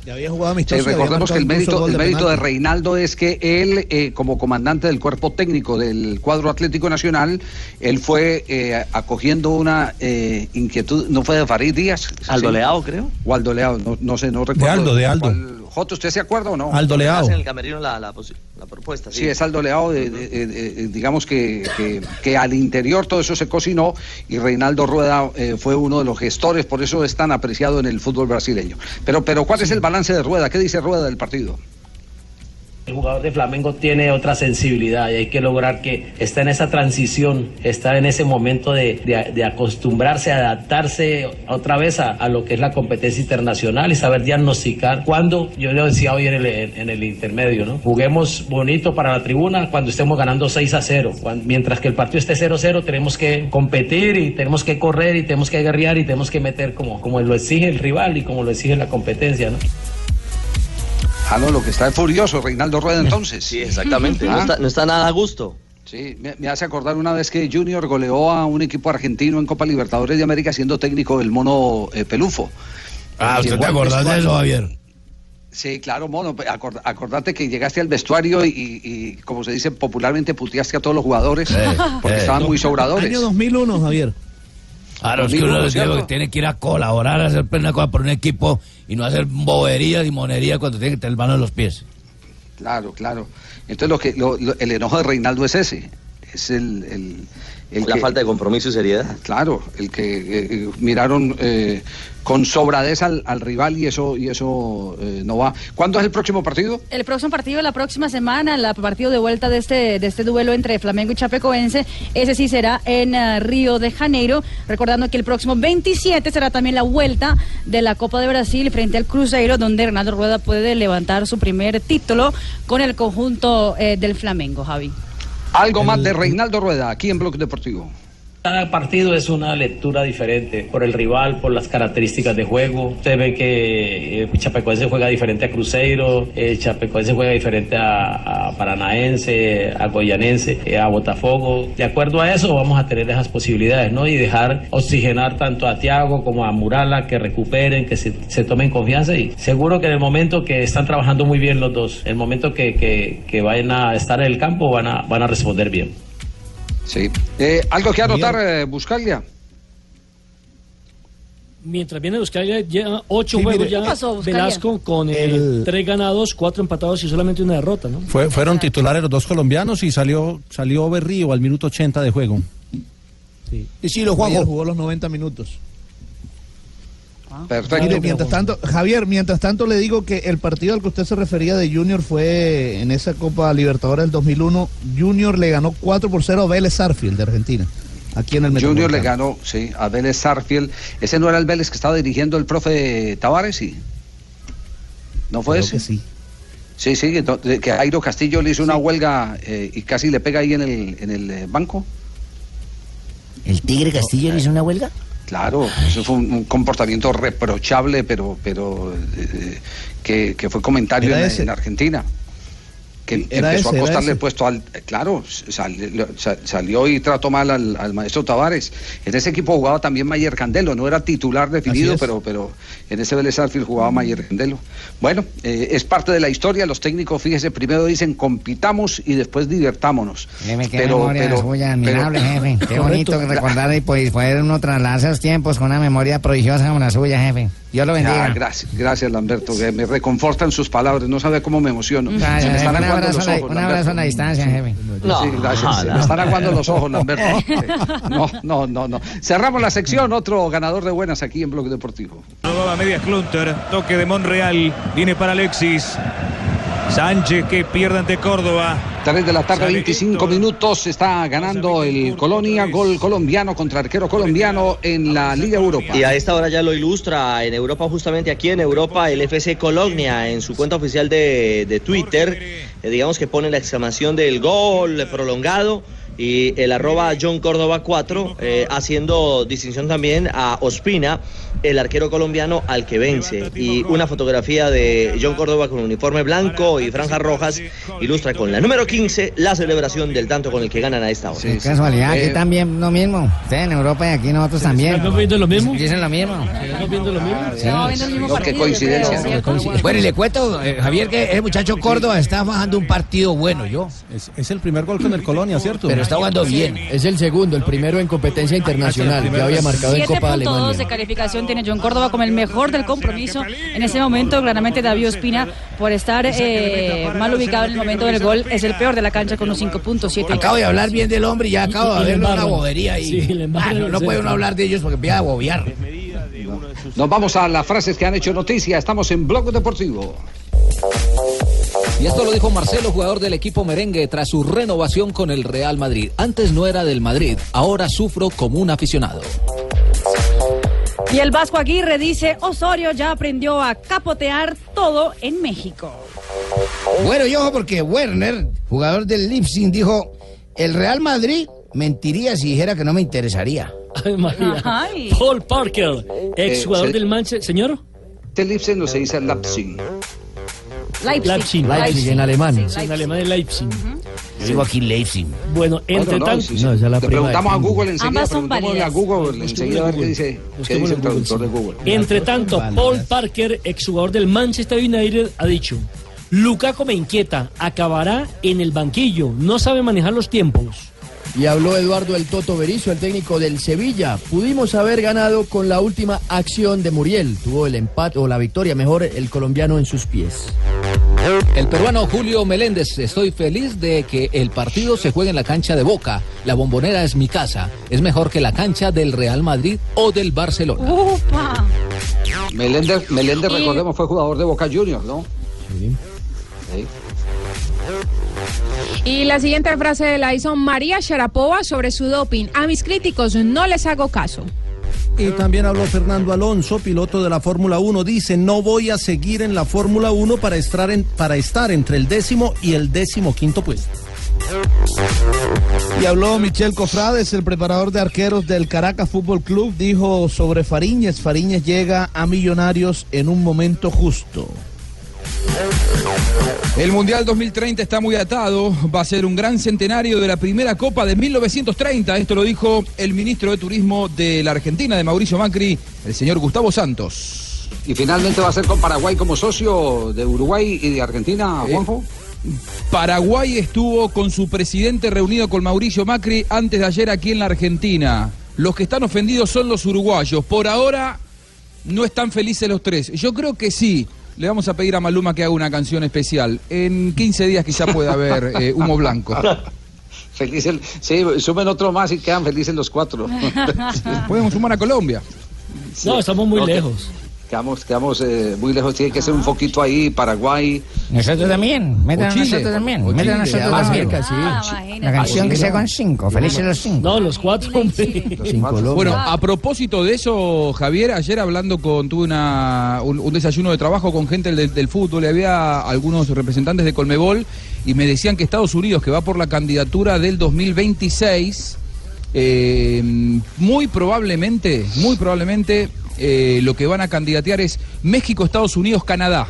Speaker 24: Ya había jugado amistoso. y había
Speaker 5: recordemos que el mérito, el
Speaker 24: de
Speaker 5: mérito de. Reinaldo es que él, eh, como comandante del cuerpo técnico del cuadro Atlético Nacional, él fue eh, acogiendo una eh, inquietud, ¿no fue de Farid Díaz?
Speaker 6: Aldo
Speaker 5: Sí.
Speaker 6: Leao, creo.
Speaker 5: O Aldo Leao, no, no sé, no recuerdo.
Speaker 6: Aldo, de Aldo.
Speaker 5: cuál- Joto, ¿usted se acuerda o no?
Speaker 6: Hace en el camerino la, la, propuesta.
Speaker 5: Sí, es Aldo Leao, de- de- de- de- digamos que, que- que al interior todo eso se cocinó y Reinaldo Rueda eh, fue uno de los gestores, por eso es tan apreciado en el fútbol brasileño. Pero, pero ¿cuál es el balance de Rueda? ¿Qué dice Rueda del partido?
Speaker 29: El jugador de Flamengo tiene otra sensibilidad y hay que lograr que está en esa transición, está en ese momento de, de- acostumbrarse, adaptarse otra vez a, a lo que es la competencia internacional y saber diagnosticar cuándo, yo lo decía hoy en el, en el intermedio, ¿no? Juguemos bonito para la tribuna cuando estemos ganando 6 a 0. Cuan- mientras que el partido esté 0-0 tenemos que competir y tenemos que correr y tenemos que guerrear y tenemos que meter como, como lo exige el rival y como lo exige la competencia, ¿no?
Speaker 5: Ah, no, lo que está es furioso, Reinaldo Rueda entonces.
Speaker 6: Sí, exactamente. (laughs) No
Speaker 5: Ah.
Speaker 6: está, no está nada a gusto.
Speaker 5: Sí, me, me hace acordar una vez que Junior goleó a un equipo argentino en Copa Libertadores de América siendo técnico del mono eh, Pelufo.
Speaker 20: Ah, ¿usted te acordás de eso, Javier?
Speaker 5: Sí, claro, mono. acord- acordate que llegaste al vestuario y, y, como se dice popularmente, puteaste a todos los jugadores (laughs) porque
Speaker 20: eh.
Speaker 5: estaban muy sobradores.
Speaker 24: Año 2001, Javier.
Speaker 20: Claro, es que
Speaker 5: 2001,
Speaker 20: uno tiene que ir a colaborar, a hacer plena cosa por un equipo y no hacer boberías y monerías cuando tiene que tener el mano en los pies.
Speaker 5: Claro, claro. Entonces lo que lo- lo- el enojo de Reinaldo es ese. Es el, el, el
Speaker 6: La
Speaker 5: que-
Speaker 6: falta de compromiso y seriedad.
Speaker 5: Claro, el que eh, eh, miraron eh, con sobradez al, al rival y eso y eso eh, no va. ¿Cuándo es el próximo partido?
Speaker 9: El próximo partido la próxima semana, el partido de vuelta de este, de este duelo entre Flamengo y Chapecoense, ese sí será en Río de Janeiro, recordando que el próximo 27 será también la vuelta de la Copa de Brasil frente al Cruzeiro, donde Hernando Rueda puede levantar su primer título con el conjunto eh, del Flamengo, Javi.
Speaker 5: Algo más de Reinaldo Rueda aquí en Bloque Deportivo.
Speaker 29: Cada partido es una lectura diferente por el rival, por las características de juego. Usted ve que eh, Chapecoense juega diferente a Cruzeiro, eh, Chapecoense juega diferente a, a Paranaense, a Goyanense, eh, a Botafogo. De acuerdo a eso vamos a tener esas posibilidades, ¿no? Y dejar oxigenar tanto a Tiago como a Murala, que recuperen, que se, tomen confianza. Y seguro que en el momento que están trabajando muy bien los dos, el momento que, que, que vayan a estar en el campo van a, van a responder bien.
Speaker 5: Sí. Eh, ¿Algo que anotar, eh, Buscalia?
Speaker 15: Mientras viene Buscalia, lleva ocho
Speaker 5: Sí,
Speaker 15: juegos
Speaker 5: mire.
Speaker 15: ya
Speaker 5: ¿Qué pasó, Buscalia?
Speaker 15: Velasco con eh, tres ganados, cuatro empatados y solamente una derrota, ¿no?
Speaker 25: Fue- fueron titulares los dos colombianos y salió salió Berrío al minuto 80 de juego.
Speaker 24: Decilo, Juanjo. jugó los 90 minutos.
Speaker 5: Perfecto.
Speaker 24: Mire, mientras tanto, Javier, mientras tanto le digo que el partido al que usted se refería de Junior fue en esa Copa Libertadores del 2001. Junior le ganó 4 por 0 a Vélez Sarfield de Argentina. Aquí en el
Speaker 5: Junior le ganó, sí, a Vélez Sarfield. ¿Ese no era el Vélez que estaba dirigiendo el profe Tavares? Sí. ¿No fue
Speaker 24: Creo
Speaker 5: ese?
Speaker 24: que sí.
Speaker 5: Sí, sí, que, Jairo Castillo le hizo una huelga eh, y casi le pega ahí en el, en el eh, banco.
Speaker 7: ¿El Tigre Castillo le hizo una huelga?
Speaker 5: Claro, eso fue un, comportamiento reprochable, pero, pero eh, que, que fue comentario en Argentina. Que
Speaker 24: Era
Speaker 5: empezó
Speaker 24: ese,
Speaker 5: a costarle puesto al. Claro, sal- sal- salió y trató mal al, al maestro Tavares. En ese equipo jugaba también Mayer Candelo, no era titular definido, pero, pero en ese Vélez Sarsfield jugaba Mayer Candelo. Bueno, eh, es parte de la historia. Los técnicos, fíjese, primero dicen compitamos y después divertámonos.
Speaker 12: Deme qué
Speaker 5: Pero-
Speaker 12: memoria
Speaker 5: pero-
Speaker 12: suya,
Speaker 5: pero-
Speaker 12: admirable, jefe. Qué (laughs) bonito
Speaker 5: Correcto.
Speaker 12: recordar y pues, poder uno trasladarse a los tiempos con una memoria prodigiosa como la suya, jefe. Dios lo bendiga.
Speaker 5: Ah, gracias, gracias Lamberto, que me reconfortan sus palabras, no sabe cómo me emociono.
Speaker 12: Gracias,
Speaker 5: Se me están aguando
Speaker 12: abrazo,
Speaker 5: los
Speaker 12: a la,
Speaker 5: ojos,
Speaker 12: un abrazo a la distancia, jefe.
Speaker 5: sí, gracias. Me están aguando los ojos, Lamberto. (laughs) No, no, no, no. Cerramos la sección, otro ganador de buenas aquí en Blog Deportivo.
Speaker 26: Rodaba media Clunter, toque de Monreal, viene para Alexis. Sánchez que pierde ante Córdoba.
Speaker 5: 3 de la tarde, 25 minutos, está ganando el Colonia, gol colombiano contra arquero colombiano en la Liga Europa.
Speaker 6: Y a esta hora ya lo ilustra en Europa, justamente aquí en Europa, el FC Colonia en su cuenta oficial de, de Twitter. eh, digamos que pone la exclamación del gol prolongado y el arroba John Córdoba 4, eh, haciendo distinción también a Ospina, el arquero colombiano al que vence. Y una fotografía de John Córdoba con uniforme blanco y franjas rojas ilustra con la número 15 la celebración del tanto con el que ganan a esta hora.
Speaker 12: Qué casualidad, aquí también lo mismo. Ustedes en Europa y aquí nosotros también.
Speaker 15: ¿Estamos viendo lo mismo?
Speaker 12: Dicen lo mismo.
Speaker 15: ¿Estamos viendo lo mismo?
Speaker 5: No, qué coincidencia.
Speaker 18: Bueno, y le cuento, eh, Javier, que el muchacho Córdoba está bajando un partido bueno, yo.
Speaker 25: Es, es el primer gol con el Colonia, ¿cierto?
Speaker 18: Pero está jugando bien.
Speaker 13: Es el segundo, el primero en competencia internacional. Ya había marcado en Copa
Speaker 9: 7.2
Speaker 13: Alemania.
Speaker 9: de calificación tiene John Córdoba como el mejor del compromiso. En ese momento, claramente David Ospina, por estar eh, mal ubicado en el momento del gol, es el peor de la cancha con un 5.7.
Speaker 18: Acabo de hablar bien del hombre y ya acabo de ver una bobería ahí.
Speaker 15: Sí,
Speaker 18: Ah, no, puede uno hablar de ellos porque empieza a bobear.
Speaker 5: Nos vamos a las frases que han hecho noticia. Estamos en Blog Deportivo.
Speaker 19: Y esto lo dijo Marcelo, jugador del equipo merengue, tras su renovación con el Real Madrid. Antes no era del Madrid, ahora sufro como un aficionado.
Speaker 9: Y el Vasco Aguirre dice, Osorio ya aprendió a capotear todo en México.
Speaker 18: Bueno, y ojo porque Werner, jugador del Leipzig, dijo, el Real Madrid mentiría si dijera que no me interesaría.
Speaker 15: Ay, María.
Speaker 9: Ay.
Speaker 15: Paul Parker, ex jugador
Speaker 5: Eh, se-
Speaker 15: del Manchester. Señor.
Speaker 5: Este Lipsen no se dice Leipzig.
Speaker 9: Leipzig.
Speaker 15: Leipzig.
Speaker 13: Leipzig, en alemán.
Speaker 15: Sí, en alemán de Leipzig.
Speaker 18: Yo digo aquí Leipzig.
Speaker 15: Bueno, entre
Speaker 5: no,
Speaker 15: tanto.
Speaker 5: sí, sí.
Speaker 13: No, esa es la
Speaker 5: preguntamos a. Google enseguida,
Speaker 9: Ambas son
Speaker 5: preguntémosle a
Speaker 9: válidas.
Speaker 5: Google enseguida a ver qué dice, qué dice el traductor de Google.
Speaker 15: Entre tanto, Paul Parker, exjugador del Manchester United, ha dicho: Lukaku me inquieta, acabará en el banquillo, no sabe manejar los tiempos.
Speaker 13: Y habló Eduardo El Toto Berizzo, el técnico del Sevilla. Pudimos haber ganado con la última acción de Muriel. Tuvo el empate o la victoria, mejor el colombiano en sus pies.
Speaker 19: El peruano Julio Meléndez, estoy feliz de que el partido se juegue en la cancha de Boca. La bombonera es mi casa. Es mejor que la cancha del Real Madrid o del Barcelona.
Speaker 9: Upa.
Speaker 5: Meléndez, Meléndez
Speaker 9: Y-
Speaker 5: recordemos, fue jugador de Boca Juniors, ¿no? Sí.
Speaker 30: Y la siguiente frase la hizo María Sharapova sobre su doping. A mis críticos no les hago caso.
Speaker 25: Y también habló Fernando Alonso, piloto de la Fórmula 1. Dice, no voy a seguir en la Fórmula 1 para estar, en- para estar entre el décimo y el décimo quinto puesto.
Speaker 24: Y habló Michel Cofrades, el preparador de arqueros del Caracas Fútbol Club, dijo sobre Fariñez, Fariñez llega a Millonarios en un momento justo.
Speaker 21: El Mundial 2030 está muy atado, va a ser un gran centenario de la primera Copa de 1930, esto lo dijo el ministro de Turismo de la Argentina, de Mauricio Macri, el señor Gustavo Santos.
Speaker 5: Y finalmente va a ser con Paraguay como socio de Uruguay y de Argentina,
Speaker 21: Eh,
Speaker 5: Juanjo.
Speaker 21: Paraguay estuvo con su presidente reunido con Mauricio Macri antes de ayer aquí en la Argentina. Los que están ofendidos son los uruguayos. Por ahora no están felices los tres. Yo creo que sí. Le vamos a pedir a Maluma que haga una canción especial. En 15 días quizá pueda haber eh, humo blanco. (laughs)
Speaker 5: Felices, sí, sumen otro más y quedan felices los cuatro. (laughs)
Speaker 21: Podemos sumar a Colombia.
Speaker 15: No, estamos muy lejos.
Speaker 5: Quedamos, quedamos eh, muy lejos, tiene que ser un foquito ahí, Paraguay.
Speaker 12: Nosotros también, metan a nosotros también, metan a nosotros
Speaker 5: más
Speaker 12: también.
Speaker 5: sí.
Speaker 9: Ah,
Speaker 12: La canción que sea con cinco, felices los cinco.
Speaker 15: No, los cuatro, hombre.
Speaker 21: Bueno, a propósito de eso, Javier, ayer hablando con, tuve una, un, un desayuno de trabajo con gente del, del fútbol y había algunos representantes de Colmebol y me decían que Estados Unidos, que va por la candidatura del 2026, eh, muy probablemente, muy probablemente eh, lo que van a candidatear es México, Estados Unidos, Canadá.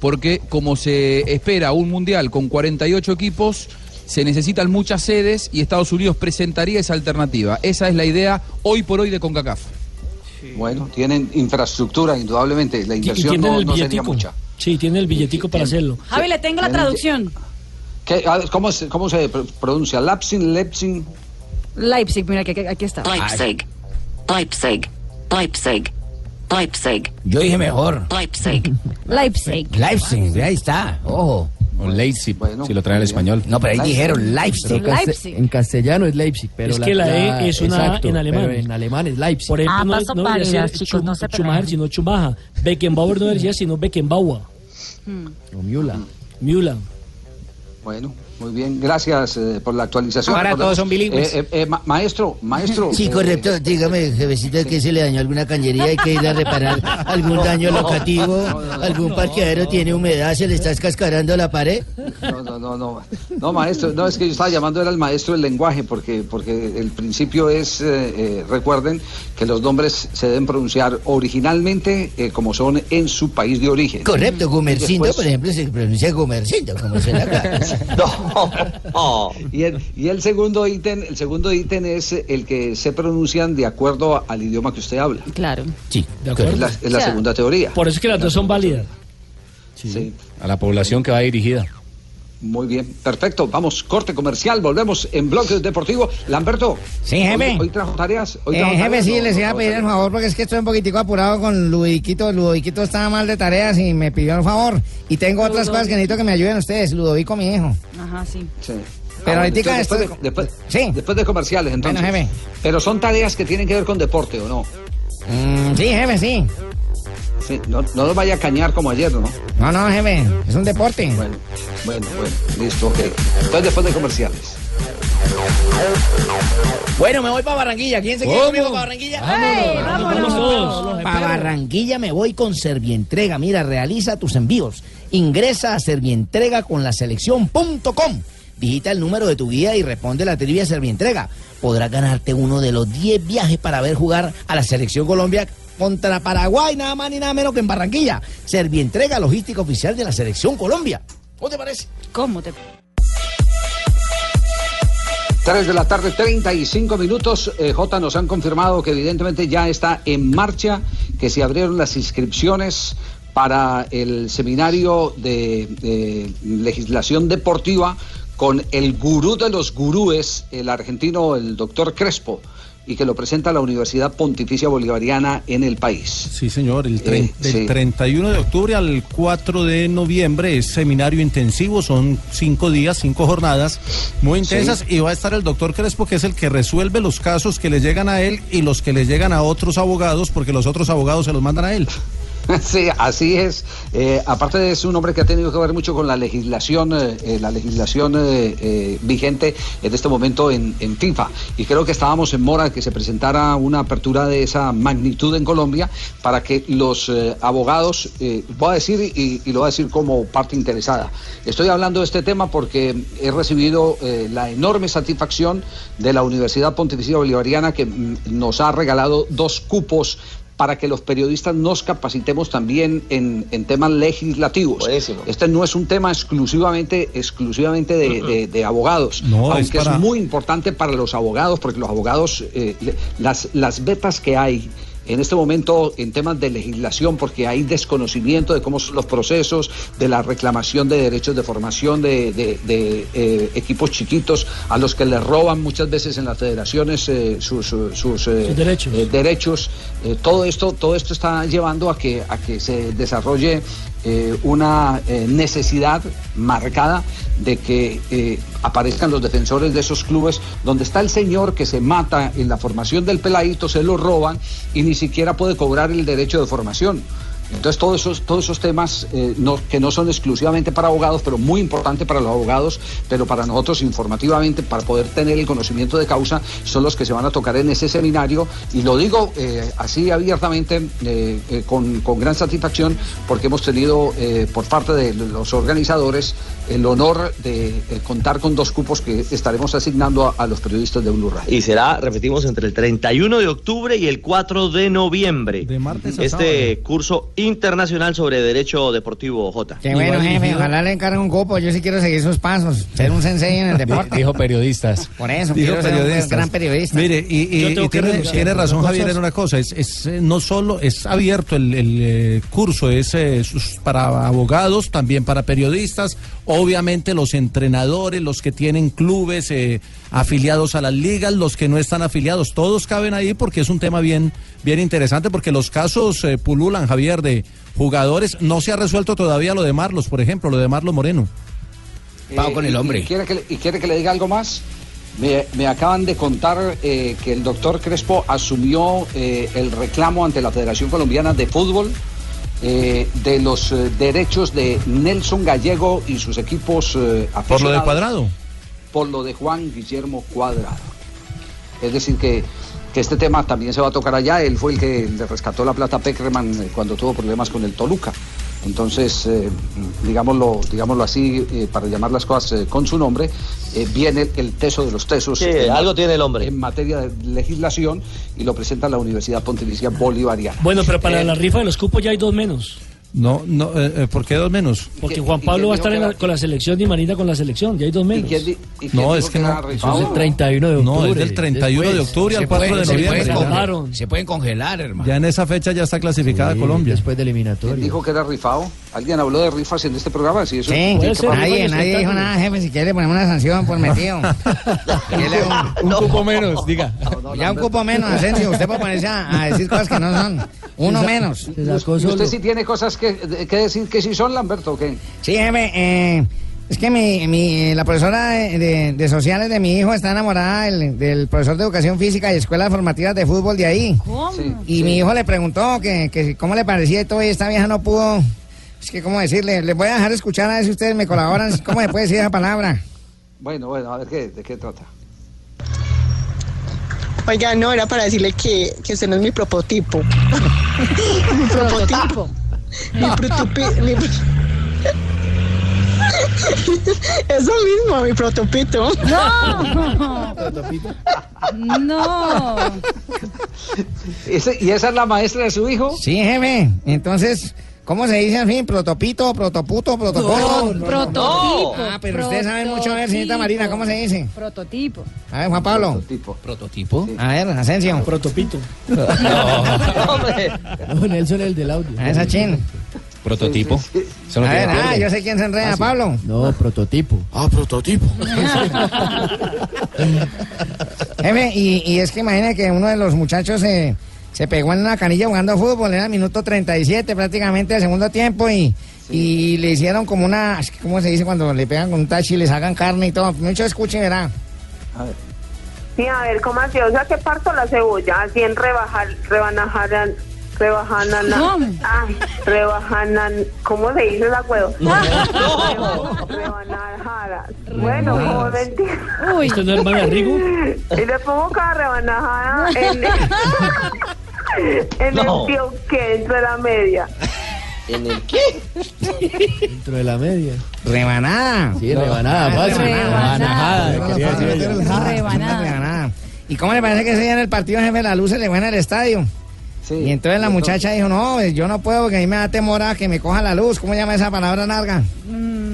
Speaker 21: porque como se espera un mundial con 48 equipos, se necesitan muchas sedes y Estados Unidos presentaría esa alternativa. Esa es la idea hoy por hoy de CONCACAF.
Speaker 5: Bueno, tienen infraestructura, indudablemente. La inversión no, no sería mucha.
Speaker 15: Sí, tiene el billetico para hacerlo.
Speaker 9: Javi, le tengo la traducción.
Speaker 5: ¿Qué? ¿Cómo, se, ¿Cómo se pr- pronuncia? Leipzig, Leipzig.
Speaker 9: Leipzig, mira, que, que- aquí está.
Speaker 31: Leipzig. Leipzig. Leipzig. Leipzig.
Speaker 18: Yo dije mejor.
Speaker 31: Leipzig. (laughs)
Speaker 9: Leipzig.
Speaker 18: Leipzig, ahí está, ojo.
Speaker 10: O Leipzig, si lo trae al español.
Speaker 18: No, pero ahí dijeron Leipzig.
Speaker 13: caste- en castellano es Leipzig, pero
Speaker 15: es que la, E es una
Speaker 13: exacto,
Speaker 15: A en alemán.
Speaker 13: pero en alemán es Leipzig.
Speaker 15: Por ejemplo, no,
Speaker 13: son
Speaker 15: no debería
Speaker 13: válidas,
Speaker 15: ser
Speaker 13: chicos,
Speaker 15: Schum-
Speaker 13: no se
Speaker 15: Schumacher, sino Schumacher. Beckenbauer no debería, sino Beckenbauer.
Speaker 13: O Müller.
Speaker 15: Müller.
Speaker 5: Bueno, muy bien. Gracias eh, por la actualización.
Speaker 18: Ahora todos son bilingües.
Speaker 5: Eh, eh, eh, ma- maestro, maestro.
Speaker 18: Sí,
Speaker 5: eh,
Speaker 18: correcto. Dígame, jefecito, que se le dañó alguna cañería. Hay que ir a reparar algún daño locativo. Algún parqueadero tiene humedad, se le está escascarando la pared.
Speaker 5: No, no, no, no. No, maestro, no, es que yo estaba llamando era el maestro del lenguaje, porque, porque el principio es, eh, eh, recuerden, que los nombres se deben pronunciar originalmente eh, como son en su país de origen.
Speaker 18: Correcto, Gumercindo,
Speaker 5: después-
Speaker 18: por ejemplo, se pronuncia Gumercindo, como suena acá. (laughs)
Speaker 5: Y el, y el segundo ítem, el segundo ítem es el que se pronuncian de acuerdo al idioma que usted habla.
Speaker 9: Claro.
Speaker 18: Sí,
Speaker 15: de acuerdo.
Speaker 5: Es la, es la
Speaker 15: O sea,
Speaker 5: segunda teoría.
Speaker 15: Por eso es que las dos son válidas.
Speaker 5: Sí.
Speaker 10: A la población que va dirigida.
Speaker 5: Muy bien, perfecto. Vamos, corte comercial, volvemos en Bloque Deportivo. Lamberto.
Speaker 18: Sí, jefe.
Speaker 5: Hoy, hoy trajo tareas. Hoy
Speaker 18: Eh,
Speaker 5: trajo
Speaker 18: jefe,
Speaker 5: tareas,
Speaker 18: sí,
Speaker 5: ¿no?
Speaker 18: les iba a pedir el favor porque es que estoy un poquitico apurado con Ludoviquito. Ludoviquito estaba mal de tareas y me pidió el favor. Y tengo otras
Speaker 9: Ludovico.
Speaker 18: cosas que necesito que me ayuden ustedes. Ludovico, mi hijo.
Speaker 9: Ajá, sí.
Speaker 5: Sí.
Speaker 18: Pero
Speaker 5: Ah,
Speaker 18: ahorita
Speaker 5: bueno,
Speaker 18: esto-
Speaker 5: después, de, después, después de comerciales, entonces.
Speaker 18: Bueno, jefe.
Speaker 5: Pero son tareas que tienen que ver con deporte, ¿o no?
Speaker 18: Mm, sí, jefe, sí.
Speaker 5: Sí, no, no los vaya a cañar como ayer, ¿no?
Speaker 18: No, no, jefe. Es un deporte.
Speaker 5: Bueno, bueno, bueno. Listo, ok. Entonces, después de comerciales.
Speaker 18: Bueno, me voy para Barranquilla. ¿Quién se quiere conmigo para Barranquilla?
Speaker 15: Vámonos, vámonos todos.
Speaker 18: Para Barranquilla me voy con Servientrega. Mira, realiza tus envíos. Ingresa a Servientrega con la selección.com. Digita el número de tu guía y responde la trivia Servientrega. Podrás ganarte uno de los 10 viajes para ver jugar a la selección Colombia contra Paraguay, nada más ni nada menos que en Barranquilla. Servientrega, logística oficial de la selección Colombia. ¿Cómo te parece?
Speaker 9: ¿Cómo te.?
Speaker 5: 3 de la tarde, 35 minutos. Eh, J nos han confirmado que evidentemente ya está en marcha, que se abrieron las inscripciones para el seminario de, de legislación deportiva con el gurú de los gurúes, el argentino, el doctor Crespo, y que lo presenta la Universidad Pontificia Bolivariana en el país.
Speaker 25: Sí, señor, el
Speaker 5: Eh,
Speaker 25: del
Speaker 5: sí.
Speaker 25: 31 de octubre al 4 de noviembre es seminario intensivo, son cinco días, cinco jornadas muy intensas y va a estar el doctor Crespo que es el que resuelve los casos que le llegan a él y los que le llegan a otros abogados porque los otros abogados se los mandan a él. (laughs)
Speaker 5: Sí, así es. Eh, aparte es un hombre que ha tenido que ver mucho con la legislación, eh, eh, la legislación vigente en este momento en, en FIFA. Y creo que estábamos en mora de que se presentara una apertura de esa magnitud en Colombia para que los abogados, voy a decir y, y lo voy a decir como parte interesada. Estoy hablando de este tema porque he recibido la enorme satisfacción de la Universidad Pontificia Bolivariana que mm, nos ha regalado dos cupos para que los periodistas nos capacitemos también en, en temas legislativos. Este no es un tema exclusivamente, exclusivamente de, de- de abogados,
Speaker 25: No,
Speaker 5: aunque es,
Speaker 25: para-
Speaker 5: muy importante para los abogados, porque los abogados, eh, las, las vetas que hay en este momento en temas de legislación, porque hay desconocimiento de cómo son los procesos, de la reclamación de derechos de formación de, de- de, eh, equipos chiquitos a los que les roban muchas veces en las federaciones eh, sus, sus, sus, eh,
Speaker 15: Sus derechos.
Speaker 5: derechos. Todo esto, todo esto está llevando a que, a que se desarrolle eh, una eh, necesidad marcada de que eh, aparezcan los defensores de esos clubes donde está el señor que se mata en la formación del peladito, se lo roban y ni siquiera puede cobrar el derecho de formación. Entonces todos esos, todos esos temas eh, no- que no son exclusivamente para abogados, pero muy importante para los abogados, pero para nosotros informativamente, para poder tener el conocimiento de causa, son los que se van a tocar en ese seminario. Y lo digo eh, así abiertamente, eh, eh, con, con gran satisfacción, porque hemos tenido eh, por parte de los organizadores el honor de eh, contar con dos cupos que estaremos asignando a, a los periodistas de Blue Radio.
Speaker 6: Y será, repetimos, entre el 31 de octubre y el 4 de noviembre.
Speaker 25: De martes a
Speaker 6: Este curso internacional sobre derecho deportivo J.
Speaker 12: Qué bueno, jefe. Ojalá le encargue un copo. Yo sí quiero seguir sus pasos. Ser un sensei en el deporte.
Speaker 10: Dijo periodistas.
Speaker 12: Por eso,
Speaker 25: Dijo
Speaker 12: quiero ser un
Speaker 25: periodistas.
Speaker 12: gran periodista.
Speaker 25: Mire, y, tiene, razón Javier en una cosa, es, es, eh, no solo es abierto el, el, eh, curso, es eh, sus- para abogados, también para periodistas, obviamente los entrenadores, los que tienen clubes eh, afiliados a las ligas, los que no están afiliados, todos caben ahí porque es un tema bien, bien interesante, porque los casos eh, pululan, Javier, de jugadores, no se ha resuelto todavía lo de Marlos, por ejemplo, lo de Marlos Moreno.
Speaker 5: Eh, y- ¿Y quiere, que, le- y quiere que le diga algo más? Me, me acaban de contar eh, que el doctor Crespo asumió eh, el reclamo ante la Federación Colombiana de Fútbol eh, de los eh, derechos de Nelson Gallego y sus equipos eh,
Speaker 25: Por lo de cuadrado.
Speaker 5: por lo de Juan Guillermo Cuadrado. Es decir, que, que este tema también se va a tocar allá. Él fue el que le rescató la plata a Peckerman eh, cuando tuvo problemas con el Toluca. Entonces, eh, digámoslo, digámoslo así, eh, para llamar las cosas eh, con su nombre, eh, viene el teso de los tesos.
Speaker 6: Sí,
Speaker 5: en-
Speaker 6: algo tiene el hombre.
Speaker 5: En materia de legislación y lo presenta la Universidad Pontificia Bolivariana.
Speaker 15: Bueno, pero para
Speaker 5: Eh,
Speaker 15: la rifa de los cupos ya hay dos menos.
Speaker 25: No, no, eh, eh, ¿por qué dos menos?
Speaker 15: Porque Juan Pablo va a estar en la- con la selección y Marina con la selección. Ya hay dos menos.
Speaker 25: No, es que no.
Speaker 15: Eso es el 31 de
Speaker 25: No,
Speaker 15: octubre.
Speaker 25: es del 31 de
Speaker 15: Después.
Speaker 25: octubre al
Speaker 15: Se
Speaker 25: 4 de
Speaker 15: se
Speaker 25: noviembre.
Speaker 18: Se pueden congelar, hermano.
Speaker 25: Ya en esa fecha ya está clasificada Colombia.
Speaker 13: Después de eliminatoria.
Speaker 5: ¿Quién dijo que era rifado? ¿Alguien habló de rifas en este programa? Sí,
Speaker 12: nadie, nadie dijo nada, jefe. Si quiere le ponemos una sanción por metido. (laughs)
Speaker 10: Un cupo menos, diga.
Speaker 12: Ya un cupo menos, Asensio. Usted puede ponerse a, a decir cosas que no son. Uno menos.
Speaker 5: ¿Y usted sí tiene cosas que, que decir que sí son, Lamberto, o qué?
Speaker 12: Sí, jefe. eh, es que mi, mi- la profesora de, de- de sociales de mi hijo está enamorada del, del profesor de educación física y escuelas formativas de fútbol de ahí. y mi hijo le preguntó que, que cómo le parecía todo, y esta vieja no pudo. Es que, ¿cómo decirle? Les voy a dejar escuchar a ver si ustedes me colaboran. ¿Cómo se puede decir esa palabra?
Speaker 5: Bueno, bueno, a ver qué, de qué trata.
Speaker 32: Oiga, no, era para decirle que, que usted no es mi prototipo. (laughs) mi prototipo. Mi. Mi... (laughs) Eso mismo, mi protopito.
Speaker 9: No. (laughs) No.
Speaker 5: ¿Y esa es la maestra de su hijo?
Speaker 12: Sí, jefe. Entonces, ¿cómo se dice al fin? ¿Protopito, protoputo, protopoto?
Speaker 9: No, prototipo.
Speaker 12: Ah, pero ustedes saben mucho, a ver, señorita Marina, ¿cómo se dice?
Speaker 9: Prototipo.
Speaker 12: A ver, Juan Pablo.
Speaker 5: Prototipo.
Speaker 10: ¿Prototipo?
Speaker 12: A ver, Asensio.
Speaker 15: Protopito. (laughs)
Speaker 13: No, Nelson el del audio.
Speaker 12: A esa chin.
Speaker 10: ¿Prototipo? No
Speaker 12: A ver, ah, yo sé quién se enreda,
Speaker 13: Ah, sí.
Speaker 12: Pablo.
Speaker 13: No, prototipo.
Speaker 18: Ah, prototipo. (laughs)
Speaker 12: Jefe, y, y es que imagine que uno de los muchachos se, se pegó en una canilla jugando fútbol, era el minuto 37 prácticamente del segundo tiempo y, y le hicieron como una, ¿cómo se dice cuando le pegan con un tachi y les hagan carne y todo? Mucho escuche y verá.
Speaker 33: Sí, a ver, ¿cómo así? O sea, que parto la cebolla, así en rebajar, rebanajar, rebajanan, rebajanan, ¿cómo se dice la huevo? Rebanajadas. Bueno, como mentira.
Speaker 15: ¿Usted no es de?
Speaker 33: Y le pongo cada rebanajada (laughs) en, en
Speaker 6: No.
Speaker 33: el tío que dentro de la media.
Speaker 6: ¿En el qué?
Speaker 13: Dentro de la media.
Speaker 12: Rebanada.
Speaker 13: Sí, rebanada, fácil.
Speaker 12: Rebanada.
Speaker 13: decir ella.
Speaker 12: Rebanada. Rebanada. ¿Y cómo le parece que ese día en el partido jefe la luz se le fue en el y entonces la muchacha dijo, no, yo no puedo porque a mí me da temor a que me coja la luz. ¿Cómo llama esa palabra larga?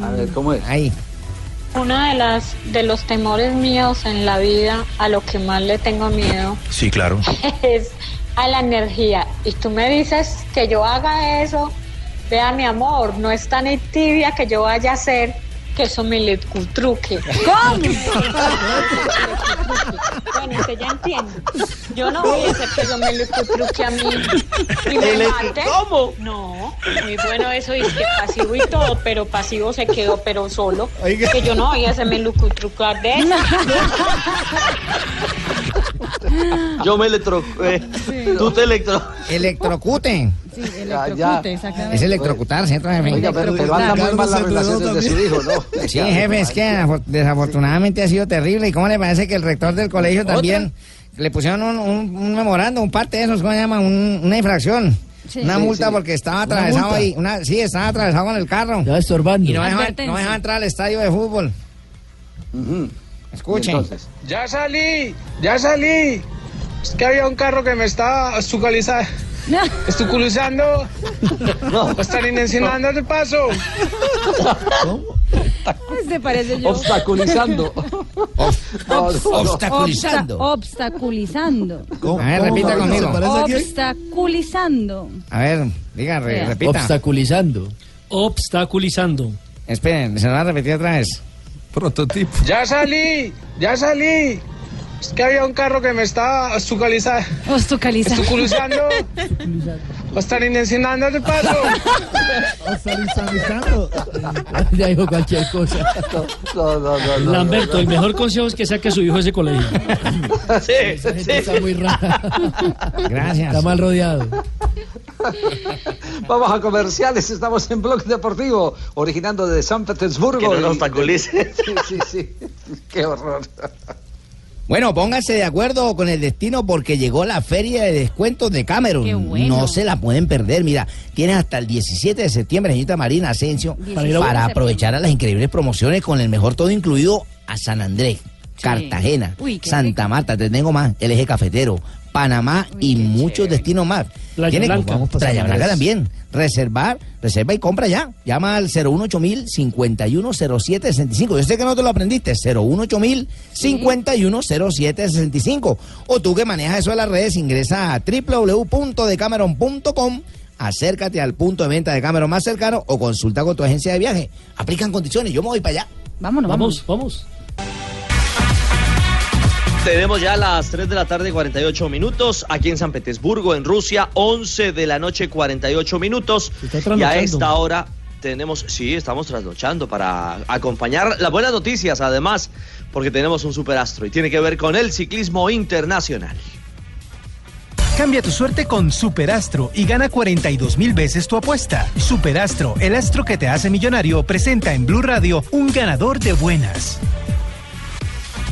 Speaker 5: A ver, ¿cómo es?
Speaker 12: Ahí.
Speaker 34: Uno de las de los temores míos en la vida, a lo que más le tengo miedo,
Speaker 14: Sí, claro. (laughs)
Speaker 34: es a la energía. Y tú me dices que yo haga eso, vea mi amor, no es tan tibia que yo vaya a hacer que eso me le truque.
Speaker 9: ¿Cómo?
Speaker 34: Bueno, usted ya entiende. Yo no voy a hacer que eso me le truque a mí y me
Speaker 6: ¿Le-
Speaker 34: mate.
Speaker 6: cómo?
Speaker 34: No, muy bueno eso y que pasivo y todo, pero pasivo se quedó, pero solo. Que yo no voy a hacerme trucar de eso. (laughs)
Speaker 6: Yo me electro... eh, Tú te electro...
Speaker 12: Electrocute.
Speaker 9: Sí,
Speaker 5: ya.
Speaker 9: electrocute, exactamente.
Speaker 12: Es electrocutarse, ¿cierto, jefe?
Speaker 5: Oiga, pero, pero anda muy mal las relaciones de su hijo, ¿no?
Speaker 12: Sí, jefe, es que afo- desafortunadamente ha sido terrible. ¿Y cómo le parece que el rector del colegio también le pusieron un, un, un memorando, un parte de esos, ¿cómo se llama? Un- una infracción.
Speaker 9: Sí.
Speaker 12: Una
Speaker 9: Sí,
Speaker 12: multa
Speaker 9: sí.
Speaker 12: porque estaba atravesado ahí. Una, sí, estaba atravesado con el carro.
Speaker 13: Ya estorbando.
Speaker 12: Y no dejaba, no dejaba entrar al estadio de fútbol. Escuchen.
Speaker 5: Entonces,
Speaker 35: Ya salí, ya salí. Es que había un carro que me estaba obstaculizando, (laughs) ¿Estuculizando? ¿O están de paso?
Speaker 9: Este parece yo.
Speaker 5: Obstaculizando.
Speaker 9: Obsta- obstaculizando.
Speaker 12: A ver, repita conmigo.
Speaker 9: Obstaculizando.
Speaker 12: A ver, diga, re- repita.
Speaker 13: Obstaculizando.
Speaker 15: Obstaculizando.
Speaker 12: Esperen, se lo va a repetir otra vez.
Speaker 25: Prototipo.
Speaker 35: Ya salí, ya salí. Es que había un carro que me estaba estuculizando.
Speaker 9: Obstaculizando.
Speaker 35: Estuculizando. ¿O están enseñando de paso?
Speaker 13: Ya dijo cualquier cosa.
Speaker 5: No, no, no, no,
Speaker 15: Lamberto, el mejor consejo es que saque a su hijo de ese colegio.
Speaker 6: Sí,
Speaker 13: Esa gente está muy rara.
Speaker 12: Gracias.
Speaker 13: Está mal rodeado. (laughs)
Speaker 5: Vamos a comerciales, estamos en Blog Deportivo, originando de San Petersburgo.
Speaker 6: Que no obstaculice.
Speaker 5: Sí, sí, sí. (laughs) Qué horror.
Speaker 18: Bueno, pónganse de acuerdo con el destino porque llegó la feria de descuentos de Cameron.
Speaker 9: Qué bueno.
Speaker 18: No se la pueden perder. Mira, tienes hasta el 17 de septiembre, señorita Marina Asensio,
Speaker 15: para
Speaker 18: aprovechar a las increíbles promociones con el mejor todo incluido a San Andrés, Cartagena,
Speaker 9: Uy,
Speaker 18: Santa Marta, te tengo más, el eje cafetero, Panamá y muchos destinos más.
Speaker 15: Playa
Speaker 18: Tiene-
Speaker 15: Blanca.
Speaker 18: Vamos para Playa Blanca también. Reservar, reserva y compra ya. Llama al 018 510765 Yo sé que no te lo aprendiste. 018 510765 O tú que manejas eso de las redes, ingresa a www.decameron.com. Acércate al punto de venta de Cameron más cercano o consulta con tu agencia de viaje. Aplican condiciones. Yo me voy para allá.
Speaker 9: Vámonos, vamos.
Speaker 15: Vamos, vamos.
Speaker 6: Tenemos ya las 3 de la tarde 48 minutos aquí en San Petersburgo, en Rusia, 11 de la noche 48 minutos.
Speaker 15: está
Speaker 6: Y a esta hora tenemos, sí, estamos trasnochando para acompañar las buenas noticias además, porque tenemos un superastro y tiene que ver con el ciclismo internacional.
Speaker 14: Cambia tu suerte con Superastro y gana 42 mil veces tu apuesta. Superastro, el astro que te hace millonario, presenta en Blue Radio un ganador de buenas.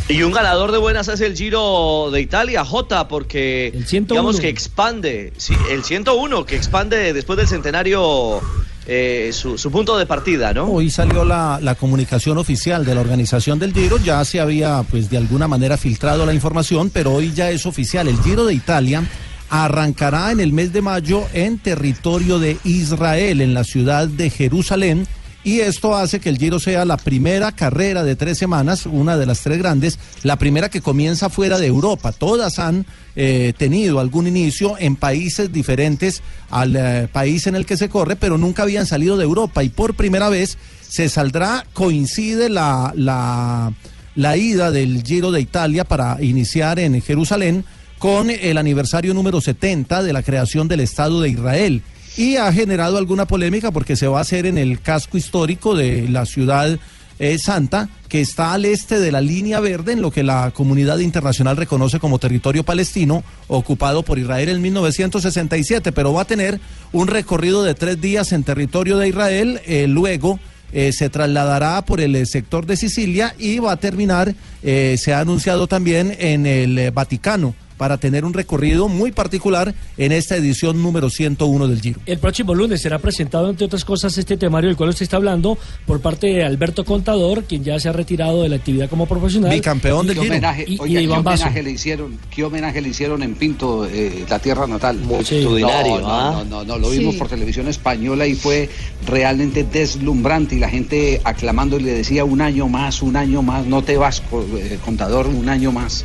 Speaker 6: Y un ganador de buenas es el Giro de Italia, J, porque digamos que expande, sí, el 101, que expande después del centenario eh, su, su punto de partida, ¿no?
Speaker 25: Hoy salió la, la comunicación oficial de la organización del Giro, ya se había pues de alguna manera filtrado la información, pero hoy ya es oficial. El Giro de Italia arrancará en el mes de mayo en territorio de Israel, en la ciudad de Jerusalén. Y esto hace que el Giro sea la primera carrera de tres semanas, una de las tres grandes, la primera que comienza fuera de Europa. Todas han eh, tenido algún inicio en países diferentes al eh, país en el que se corre, pero nunca habían salido de Europa. Y por primera vez se saldrá, coincide la, la, la ida del Giro de Italia para iniciar en Jerusalén con el aniversario número 70 de la creación del Estado de Israel y ha generado alguna polémica porque se va a hacer en el casco histórico de la ciudad eh, santa, que está al este de la línea verde, en lo que la comunidad internacional reconoce como territorio palestino, ocupado por Israel en 1967, pero va a tener un recorrido de tres días en territorio de Israel, eh, luego eh, se trasladará por el sector de Sicilia y va a terminar, se ha anunciado también en el Vaticano para tener un recorrido muy particular en esta edición número 101 del Giro.
Speaker 15: El próximo lunes será presentado, entre otras cosas, este temario del cual usted está hablando por parte de Alberto Contador, quien ya se ha retirado de la actividad como profesional.
Speaker 25: Bicampeón del
Speaker 5: ¿Qué
Speaker 25: Giro.
Speaker 5: homenaje,
Speaker 15: Y,
Speaker 5: oiga, ¿qué
Speaker 15: Iván
Speaker 5: homenaje le hicieron? ¿Qué homenaje le hicieron en Pinto, eh, la tierra natal?
Speaker 6: Multitudinario,
Speaker 5: No,
Speaker 6: ¿ah?
Speaker 5: no, no, no, lo vimos
Speaker 6: Sí.
Speaker 5: por televisión española y fue realmente deslumbrante y la gente aclamando y le decía un año más, un año más, no te vas, eh, contador, un año más.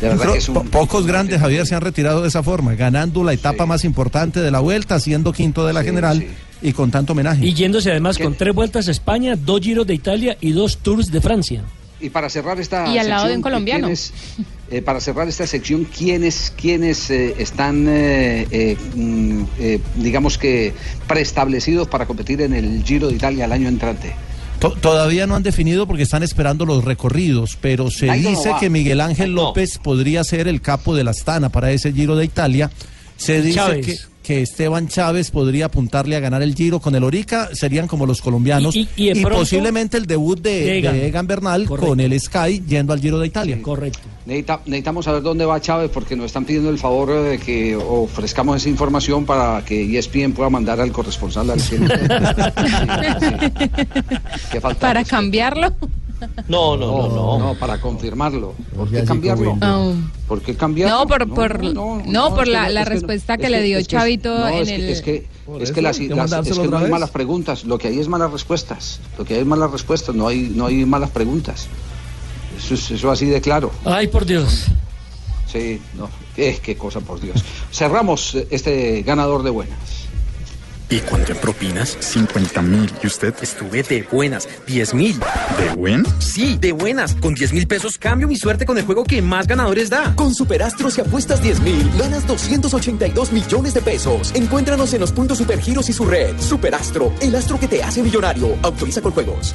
Speaker 5: De verdad
Speaker 25: Pero
Speaker 5: que es un...
Speaker 25: po- pocos grandes, Javier, se han retirado de esa forma, ganando la etapa más importante de la vuelta, siendo quinto de la general y con tanto homenaje.
Speaker 15: Y yéndose además con tres vueltas a España, dos giros de Italia y dos tours de Francia.
Speaker 5: Y para cerrar esta
Speaker 30: Y al lado de un colombiano.
Speaker 5: ¿quiénes, eh, para cerrar esta sección, ¿quiénes, quiénes eh, están, eh, eh, mm, eh, digamos que, preestablecidos para competir en el Giro de Italia el año entrante?
Speaker 25: To- Todavía no han definido porque están esperando los recorridos, pero se dice que Miguel Ángel López podría ser el capo de la Astana para ese Giro de Italia. Se dice
Speaker 15: Chávez.
Speaker 25: que, que Esteban Chávez podría apuntarle a ganar el Giro con el Orica, serían como los colombianos,
Speaker 15: Y- y- y de pronto-
Speaker 25: posiblemente el debut de,
Speaker 15: de Egan.
Speaker 25: de Egan Bernal con el Sky yendo al Giro deItalia.
Speaker 15: Correcto.
Speaker 5: Necesita- necesitamos saber dónde va Chávez porque nos están pidiendo el favor de que ofrezcamos esa información para que ESPN pueda mandar al corresponsal al cielo. (laughs) (laughs) ¿Qué falta?
Speaker 30: Para cambiarlo.
Speaker 6: No, no, no, no.
Speaker 5: No, para confirmarlo. ¿Por qué cambiarlo? ¿Por qué cambiar?
Speaker 30: No, por, por, no, por la, la respuesta que, le dio
Speaker 5: es que-
Speaker 30: Chavito
Speaker 5: no,
Speaker 30: en
Speaker 5: es que-
Speaker 30: el...
Speaker 5: Es que, es que, las,
Speaker 24: hay que
Speaker 5: las- es que no hay malas preguntas, lo que hay es malas respuestas. Lo que hay es malas respuestas, no hay, no hay malas preguntas. Eso es eso así de claro.
Speaker 15: Ay, por Dios.
Speaker 5: Sí, no, qué, qué cosa, por Dios. Cerramos este ganador de buenas.
Speaker 36: ¿Y cuánto en propinas? 50 mil. ¿Y usted?
Speaker 37: Estuve de buenas, 10 mil.
Speaker 36: ¿De buen?
Speaker 37: Sí, de buenas. Con 10 mil pesos cambio mi suerte con el juego que más ganadores da.
Speaker 38: Con Superastro si apuestas 10 mil, ganas 282 millones de pesos. Encuéntranos en los puntos Supergiros y su red. Superastro, el astro que te hace millonario. Autoriza con juegos.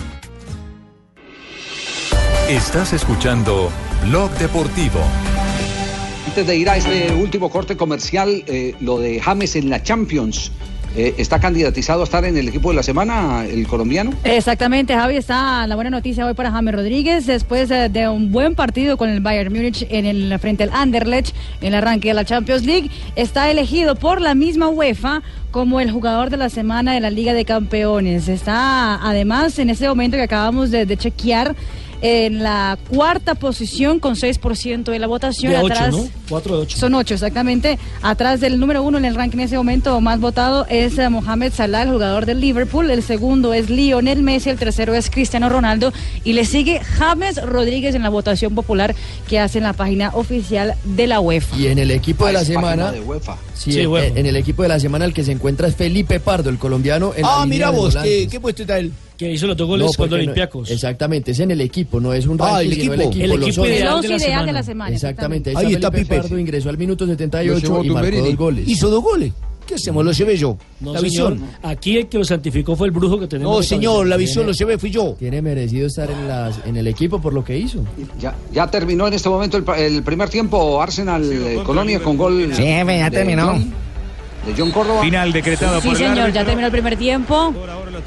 Speaker 14: Estás escuchando Blog Deportivo.
Speaker 5: Antes de ir a este último corte comercial, eh, lo de James en la Champions. Eh, ¿Está candidatizado a estar en el equipo de la semana el colombiano?
Speaker 9: Exactamente, Javi, está la buena noticia hoy para James Rodríguez después eh, de un buen partido con el Bayern Múnich en el frente al Anderlecht en el arranque de la Champions League, está elegido por la misma UEFA como el jugador de la semana de la Liga de Campeones. Está además en este momento que acabamos de chequear en la cuarta posición con 6% de la votación
Speaker 15: De
Speaker 9: son ocho, exactamente. Atrás del número uno en el ranking en ese momento más votado es eh, Mohamed Salah, el jugador del Liverpool. El segundo es Lionel Messi, el tercero es Cristiano Ronaldo. Y le sigue James Rodríguez en la votación popular que hace en la página oficial de la UEFA.
Speaker 13: Y en el equipo de la semana.
Speaker 5: de UEFA.
Speaker 13: Sí,
Speaker 15: Sí,
Speaker 13: en-
Speaker 15: UEFA.
Speaker 13: en el equipo de la semana el que se encuentra es Felipe Pardo, el colombiano. En
Speaker 10: Ah, mira vos. ¿qué, qué puesto está él?
Speaker 15: Que hizo los dos goles
Speaker 13: No,
Speaker 15: con
Speaker 13: porque no-
Speaker 15: Olympiacos.
Speaker 13: exactamente, es en el equipo, no es un
Speaker 10: Ah,
Speaker 13: ranking,
Speaker 10: el
Speaker 13: sino el
Speaker 10: equipo.
Speaker 13: equipo.
Speaker 15: El equipo.
Speaker 9: El
Speaker 15: ideal
Speaker 9: once
Speaker 15: de la
Speaker 9: ideal
Speaker 15: semana.
Speaker 9: de la semana.
Speaker 13: Exactamente, ahí,
Speaker 10: Ahí
Speaker 13: está Felipe
Speaker 10: Pipe.
Speaker 13: Pardo, ingresó al minuto
Speaker 39: Lo
Speaker 13: 78
Speaker 39: llevó
Speaker 13: y marcó dos goles.
Speaker 10: Hizo dos goles. ¿Qué hacemos? Lo llevé yo.
Speaker 15: No,
Speaker 10: la
Speaker 15: señor.
Speaker 10: visión.
Speaker 15: Aquí el que lo santificó fue el brujo que tenemos.
Speaker 10: No, señor, la visión lo llevé fui yo.
Speaker 13: Tiene merecido estar en, las, en el equipo por lo que hizo.
Speaker 5: Ya, ya terminó en este momento el, primer tiempo Arsenal eh, Colonia con gol.
Speaker 12: Sí, jefe, ya terminó.
Speaker 5: John- de John Córdoba.
Speaker 27: Final decretado
Speaker 9: Sí,
Speaker 27: por el
Speaker 9: señor, ya terminó el primer tiempo.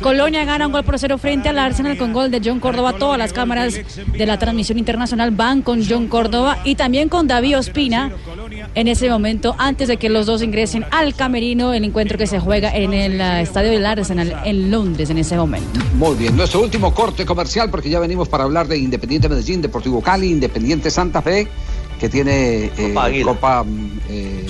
Speaker 9: Colonia gana un gol por cero frente al Arsenal con gol de John Córdoba. Todas las cámaras de la transmisión internacional van con John Córdoba y también con David Ospina en ese momento, antes de que los dos ingresen al camerino, el encuentro que se juega en el eh, estadio del Arsenal en Londres en ese momento.
Speaker 5: Muy bien, nuestro último corte comercial porque ya venimos para hablar de Independiente Medellín, Deportivo Cali, Independiente Santa Fe, que tiene eh,
Speaker 6: Copa Águila.
Speaker 5: Copa mm, eh.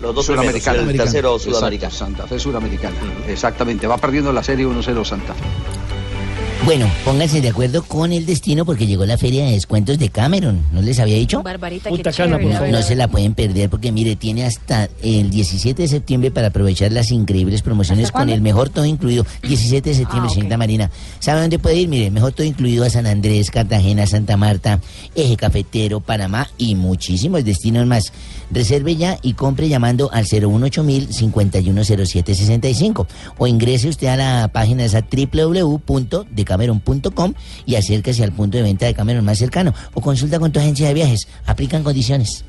Speaker 6: Los dos primeros,
Speaker 5: Suramericana.
Speaker 6: el tercero
Speaker 5: Exacto,
Speaker 6: Sudamericano.
Speaker 5: Santa Fe Suramericana. Exactamente, va perdiendo la serie 1-0 Santa Fe.
Speaker 18: Bueno, pónganse de acuerdo con el destino porque llegó la feria de descuentos de Cameron. ¿No les había dicho?
Speaker 9: Barbarita,
Speaker 15: Punta Cana, por favor.
Speaker 18: No se la pueden perder porque mire, tiene hasta el 17 de septiembre para aprovechar las increíbles promociones
Speaker 9: ¿Hasta
Speaker 18: con el mejor todo incluido. 17 de septiembre,
Speaker 9: Ah,
Speaker 18: señorita Marina. ¿Sabe dónde puede ir? Mire, mejor todo incluido a San Andrés, Cartagena, Santa Marta, Eje Cafetero, Panamá y muchísimos destinos más. Reserve ya y compre llamando al 018 510765 o ingrese usted a la página esa www.decameron.com y acérquese al punto de venta de Cameron más cercano o consulta con tu agencia de viajes. Aplican condiciones.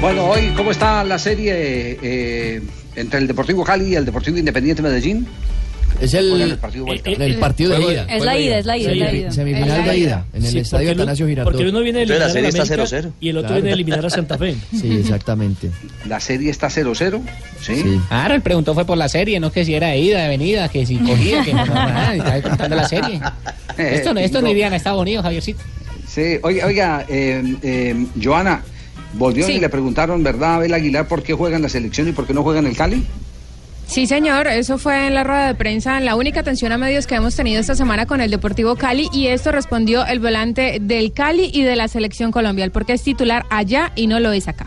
Speaker 5: Bueno, hoy, ¿cómo está la serie eh, entre el Deportivo Cali y el Deportivo Independiente Medellín?
Speaker 13: Es el,
Speaker 5: el partido vuelta.
Speaker 13: en el partido de ida.
Speaker 9: Es la ida, es la ida, es la ida.
Speaker 13: Semifinal
Speaker 9: Es la
Speaker 13: de
Speaker 9: ida.
Speaker 13: en el
Speaker 15: Sí,
Speaker 13: estadio Atanasio Girardot.
Speaker 15: Porque uno viene a
Speaker 6: Entonces, la
Speaker 15: eliminar a
Speaker 6: serie está
Speaker 15: América
Speaker 6: 0-0.
Speaker 15: y el otro
Speaker 13: Claro.
Speaker 15: viene a eliminar a Santa Fe.
Speaker 13: Sí, exactamente.
Speaker 5: La serie está 0-0, ¿sí?
Speaker 13: Sí.
Speaker 10: Claro, él preguntó fue por la serie, no que si era de ida, de venida, que si cogía, que no, no, nada, y estaba contando la serie. (laughs) Esto, no- esto no iría en Estados Unidos, Javiercito.
Speaker 5: Sí, oiga, oiga eh, eh, Joana, volvieron
Speaker 30: Sí.
Speaker 5: y le preguntaron, ¿verdad, Abel Aguilar, por qué juegan la selección y por qué no juegan el Cali?
Speaker 30: Sí, señor, eso fue en la rueda de prensa, en la única atención a medios que hemos tenido esta semana con el Deportivo Cali y esto respondió el volante del Cali y de la selección Colombia, porque es titular allá y no lo es acá.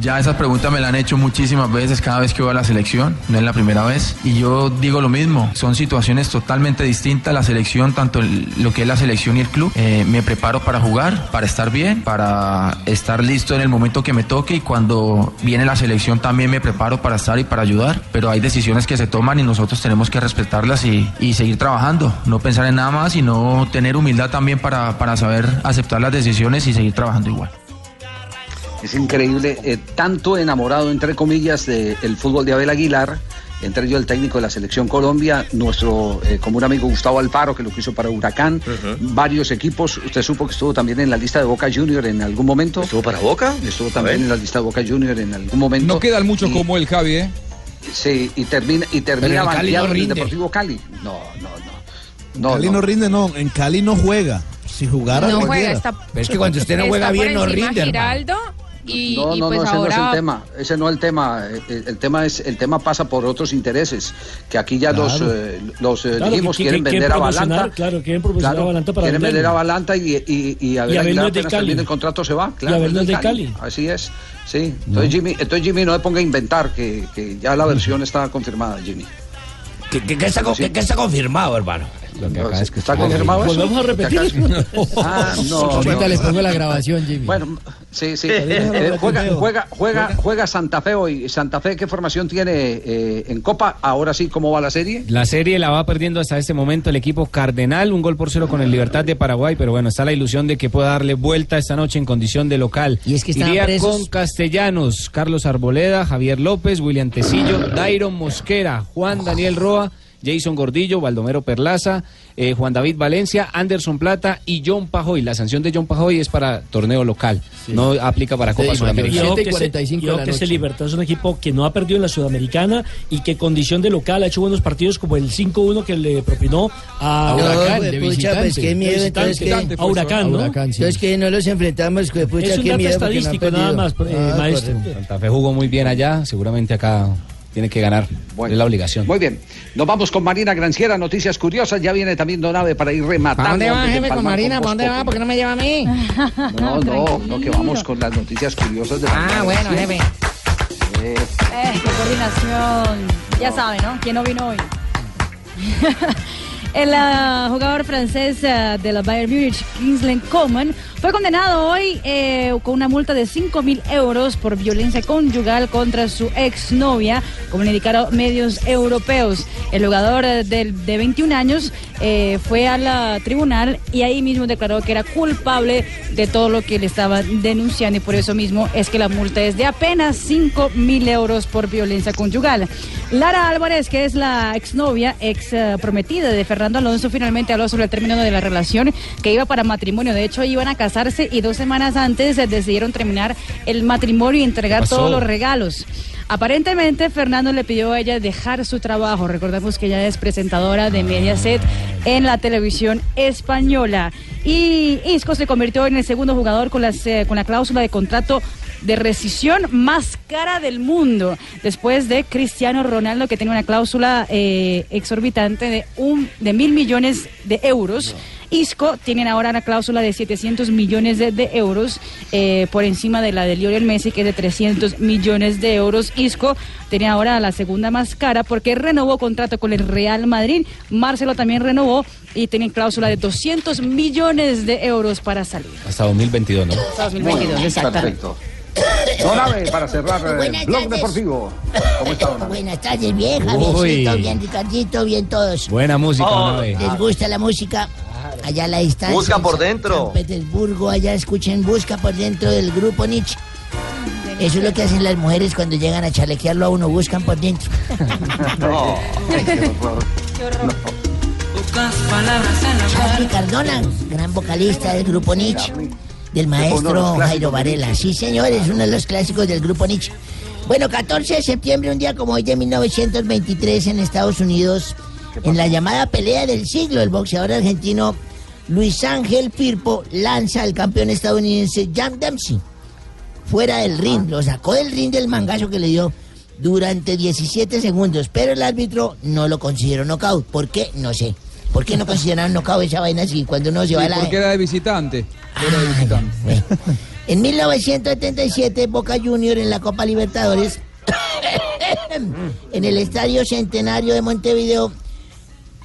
Speaker 40: Ya esa pregunta me la han hecho muchísimas veces cada vez que voy a la selección, no es la primera vez. Y yo digo lo mismo, son situaciones totalmente distintas, la selección, tanto lo que es la selección y el club. Eh, me preparo para jugar, para estar bien, para estar listo en el momento que me toque y cuando viene la selección también me preparo para estar y para ayudar. Pero hay decisiones que se toman y nosotros tenemos que respetarlas y, y seguir trabajando, no pensar en nada más, sino tener humildad también para, para saber aceptar las decisiones y seguir trabajando igual.
Speaker 5: Es increíble, eh, tanto enamorado, entre comillas, del fútbol de Abel Aguilar, entre ellos el técnico de la selección Colombia, nuestro eh, común amigo Gustavo Alfaro, que lo quiso para Huracán, varios equipos. Usted supo que estuvo también en la lista de Boca Junior en algún momento. ¿Estuvo
Speaker 6: para Boca?
Speaker 5: Estuvo también en la lista de Boca Junior en algún momento.
Speaker 21: No quedan muchos
Speaker 5: Y-
Speaker 21: como el Javi, ¿eh?
Speaker 5: Sí, y termina, y termina
Speaker 24: en Cali no
Speaker 5: en el. Deportivo Cali. No, no, no.
Speaker 24: En Cali no. rinde, no, en Cali no juega.
Speaker 41: Si jugara,
Speaker 24: No juega, está,
Speaker 30: Pero es que cuando usted no juega bien, no rinde, hermano.
Speaker 24: Y,
Speaker 5: no,
Speaker 24: y
Speaker 5: no,
Speaker 24: pues
Speaker 5: no, ese no es
Speaker 24: ahora
Speaker 5: el tema. Ese no es el tema. El, el tema es el tema pasa por otros intereses que aquí ya los
Speaker 15: Claro.
Speaker 5: eh, los eh,
Speaker 15: Claro,
Speaker 5: dijimos
Speaker 15: que-
Speaker 5: quieren
Speaker 15: que-
Speaker 5: vender a Balanta.
Speaker 15: Claro, quieren promocionar
Speaker 5: Claro,
Speaker 15: a Balanta para
Speaker 5: quieren vender
Speaker 15: venderlo.
Speaker 5: a Balanta y, y, y Abel
Speaker 15: Y Abel
Speaker 5: Aguilar
Speaker 15: no es de
Speaker 5: apenas
Speaker 15: Cali.
Speaker 5: termine el contrato se va. Claro,
Speaker 15: no es de
Speaker 5: Así es. Sí. Entonces, Jimmy, entonces Jimmy no le ponga a inventar que, que ya la versión está confirmada, Jimmy.
Speaker 30: ¿Qué, qué- qué está, qué está confirmado, hermano?
Speaker 5: Lo que de escuchar. ¿Está confirmado
Speaker 15: a repetir. (laughs)
Speaker 5: Ah, no,
Speaker 13: Ahorita
Speaker 5: no,
Speaker 13: les pongo la grabación, Jimmy.
Speaker 5: Bueno, sí, sí. Eh, juega, juega, juega, juega Santa Fe hoy. Santa Fe, ¿qué formación tiene eh, en Copa? Ahora sí, ¿cómo va la serie?
Speaker 10: La serie la va perdiendo hasta este momento el equipo Cardenal, un gol por cero con el Libertad de Paraguay, pero bueno, está la ilusión de que pueda darle vuelta esta noche en condición de local.
Speaker 30: Y es que
Speaker 10: Iría
Speaker 30: presos.
Speaker 10: con Castellanos, Carlos Arboleda, Javier López, William Tecillo, Dairon Mosquera, Juan Daniel Roa, Jason Gordillo, Baldomero Perlaza, eh, Juan David Valencia, Anderson Plata y John Pajoy. La sanción de John Pajoy es para torneo local, no aplica para Copa
Speaker 13: Sí,
Speaker 10: Sudamericana.
Speaker 15: ojo
Speaker 13: Siete y
Speaker 15: que, ese-
Speaker 13: 45
Speaker 15: y
Speaker 13: de
Speaker 15: ojo
Speaker 13: la
Speaker 15: que ese
Speaker 13: noche.
Speaker 15: Libertad es un equipo que no ha perdido en la Sudamericana y que condición de local ha hecho buenos partidos como el 5-1 que le propinó a
Speaker 30: No,
Speaker 15: Huracán.
Speaker 30: pues,
Speaker 15: de
Speaker 30: pucha,
Speaker 15: visitante.
Speaker 30: pues, qué miedo,
Speaker 15: De
Speaker 30: entonces,
Speaker 15: visitante.
Speaker 30: ¿qué?
Speaker 15: A Huracán, ¿no?
Speaker 13: Huracán, sí.
Speaker 30: Entonces que no los enfrentamos, pucha,
Speaker 15: Es un
Speaker 30: qué
Speaker 15: dato
Speaker 30: miedo no
Speaker 15: estadístico nada más, eh,
Speaker 30: Ah,
Speaker 15: maestro.
Speaker 10: Santa Fe jugó muy bien allá, seguramente acá tiene que ganar.
Speaker 5: Bueno.
Speaker 10: es la obligación.
Speaker 5: Muy bien. Nos vamos con Marina Granciera, noticias curiosas. Ya viene también Donave para ir rematando.
Speaker 12: ¿Para dónde va, jefe, con Marina? ¿Para dónde va? ¿Por qué no me lleva a mí? (laughs)
Speaker 5: No, no, no, que vamos con las noticias curiosas de la
Speaker 12: Ah, bueno, jefe.
Speaker 5: Eh,
Speaker 9: Eh, qué coordinación. Ya saben, ¿no? ¿Quién no vino hoy? (laughs) El ah, jugador francés ah, de la Bayern Múnich, Kingsley Coman, fue condenado hoy eh, con una multa de 5 mil euros por violencia conyugal contra su exnovia, como le indicaron medios europeos. El jugador del- de 21 años eh, fue a la tribunal y ahí mismo declaró que era culpable de todo lo que le estaban denunciando y por eso mismo es que la multa es de apenas 5 mil euros por violencia conyugal. Lara Álvarez, que es la exnovia, ex eh, prometida de Fernando Alonso, finalmente habló sobre el término de la relación que iba para matrimonio. De hecho, iban a casarse y dos semanas antes eh, decidieron terminar el matrimonio y entregar
Speaker 10: pasó?
Speaker 9: todos los regalos. Aparentemente, Fernando le pidió a ella dejar su trabajo. Recordemos que ella es presentadora de Mediaset en la televisión española. Y Isco se convirtió en el segundo jugador con, las, eh, con la cláusula de contrato de rescisión más cara del mundo, después de Cristiano Ronaldo, que tiene una cláusula eh, exorbitante de, un, de mil millones de euros. Isco tienen ahora una cláusula de 700 millones de, de euros eh, por encima de la de Lionel Messi que es de 300 millones de euros. Isco tenía ahora la segunda más cara porque renovó contrato con el Real Madrid. Marcelo también renovó y tienen cláusula de 200 millones de euros para salir.
Speaker 10: Hasta 2022, ¿no?
Speaker 9: Hasta 2022, exactamente.
Speaker 5: perfecto. Donave, para cerrar eh,
Speaker 18: Buenas
Speaker 5: Blog
Speaker 18: tardes.
Speaker 5: Deportivo. ¿Cómo está, Donave?
Speaker 18: Buenas tardes, bien,
Speaker 10: Uy.
Speaker 18: Bien, Ricardito, bien todos.
Speaker 10: Buena música, ¿no? Eh.
Speaker 18: ¿Les gusta la música? Allá a la distancia.
Speaker 6: Busca
Speaker 18: en
Speaker 6: por
Speaker 18: San-
Speaker 6: dentro.
Speaker 18: San Petersburgo, allá escuchen Busca por dentro del grupo Nietzsche. Eso es lo que hacen las mujeres cuando llegan a chalequearlo a uno, buscan por dentro. (laughs)
Speaker 5: No.
Speaker 18: Charlie Cardona, gran vocalista del grupo Nietzsche, del maestro Jairo Varela. Sí, señor, es uno de los clásicos del grupo Nietzsche. Bueno, 14 de septiembre, un día como hoy de 1923 en Estados Unidos, en la llamada pelea del siglo, el boxeador argentino Luis Ángel Firpo lanza al campeón estadounidense Jan Dempsey fuera del ring, lo sacó del ring del mangazo que le dio durante 17 segundos, pero el árbitro no lo consideró knockout. ¿Por qué? No sé. ¿Por qué no consideraron knockout esa vaina así cuando uno se va a la...
Speaker 21: porque era de visitante. Era de visitante.
Speaker 18: En 1977, Boca Junior en la Copa Libertadores, (coughs) en el Estadio Centenario de Montevideo,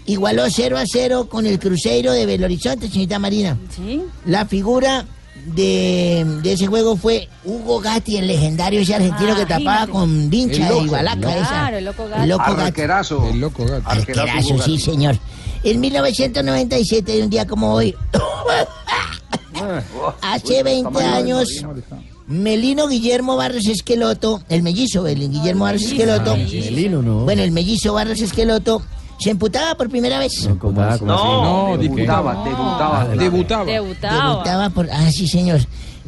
Speaker 18: igualó 0 a 0 con el Cruzeiro de Belo Horizonte, señorita Marina.
Speaker 9: Sí.
Speaker 18: La figura de, de ese juego fue Hugo Gatti, el legendario ese argentino
Speaker 9: Ah,
Speaker 18: que tapaba
Speaker 9: imagínate.
Speaker 18: con vincha
Speaker 5: loco.
Speaker 18: esa.
Speaker 9: Claro, el loco Gatti.
Speaker 18: El loco Gatti.
Speaker 5: Arquerazo.
Speaker 21: El loco gato.
Speaker 5: Arquerazo
Speaker 18: sí,
Speaker 5: Gatti.
Speaker 18: señor. En 1997, de un día como hoy, (laughs) (laughs) hace 20 años, Melino Guillermo Barros Esqueloto, el mellizo, el Guillermo Barros Esqueloto,
Speaker 13: Melino, ¿no?
Speaker 18: bueno, el mellizo Barros Esqueloto, se emputaba por primera vez.
Speaker 21: No,
Speaker 5: Debutaba, debutaba.
Speaker 21: Debutaba.
Speaker 9: Debutaba.
Speaker 18: Debutaba por. Ah, sí, señor.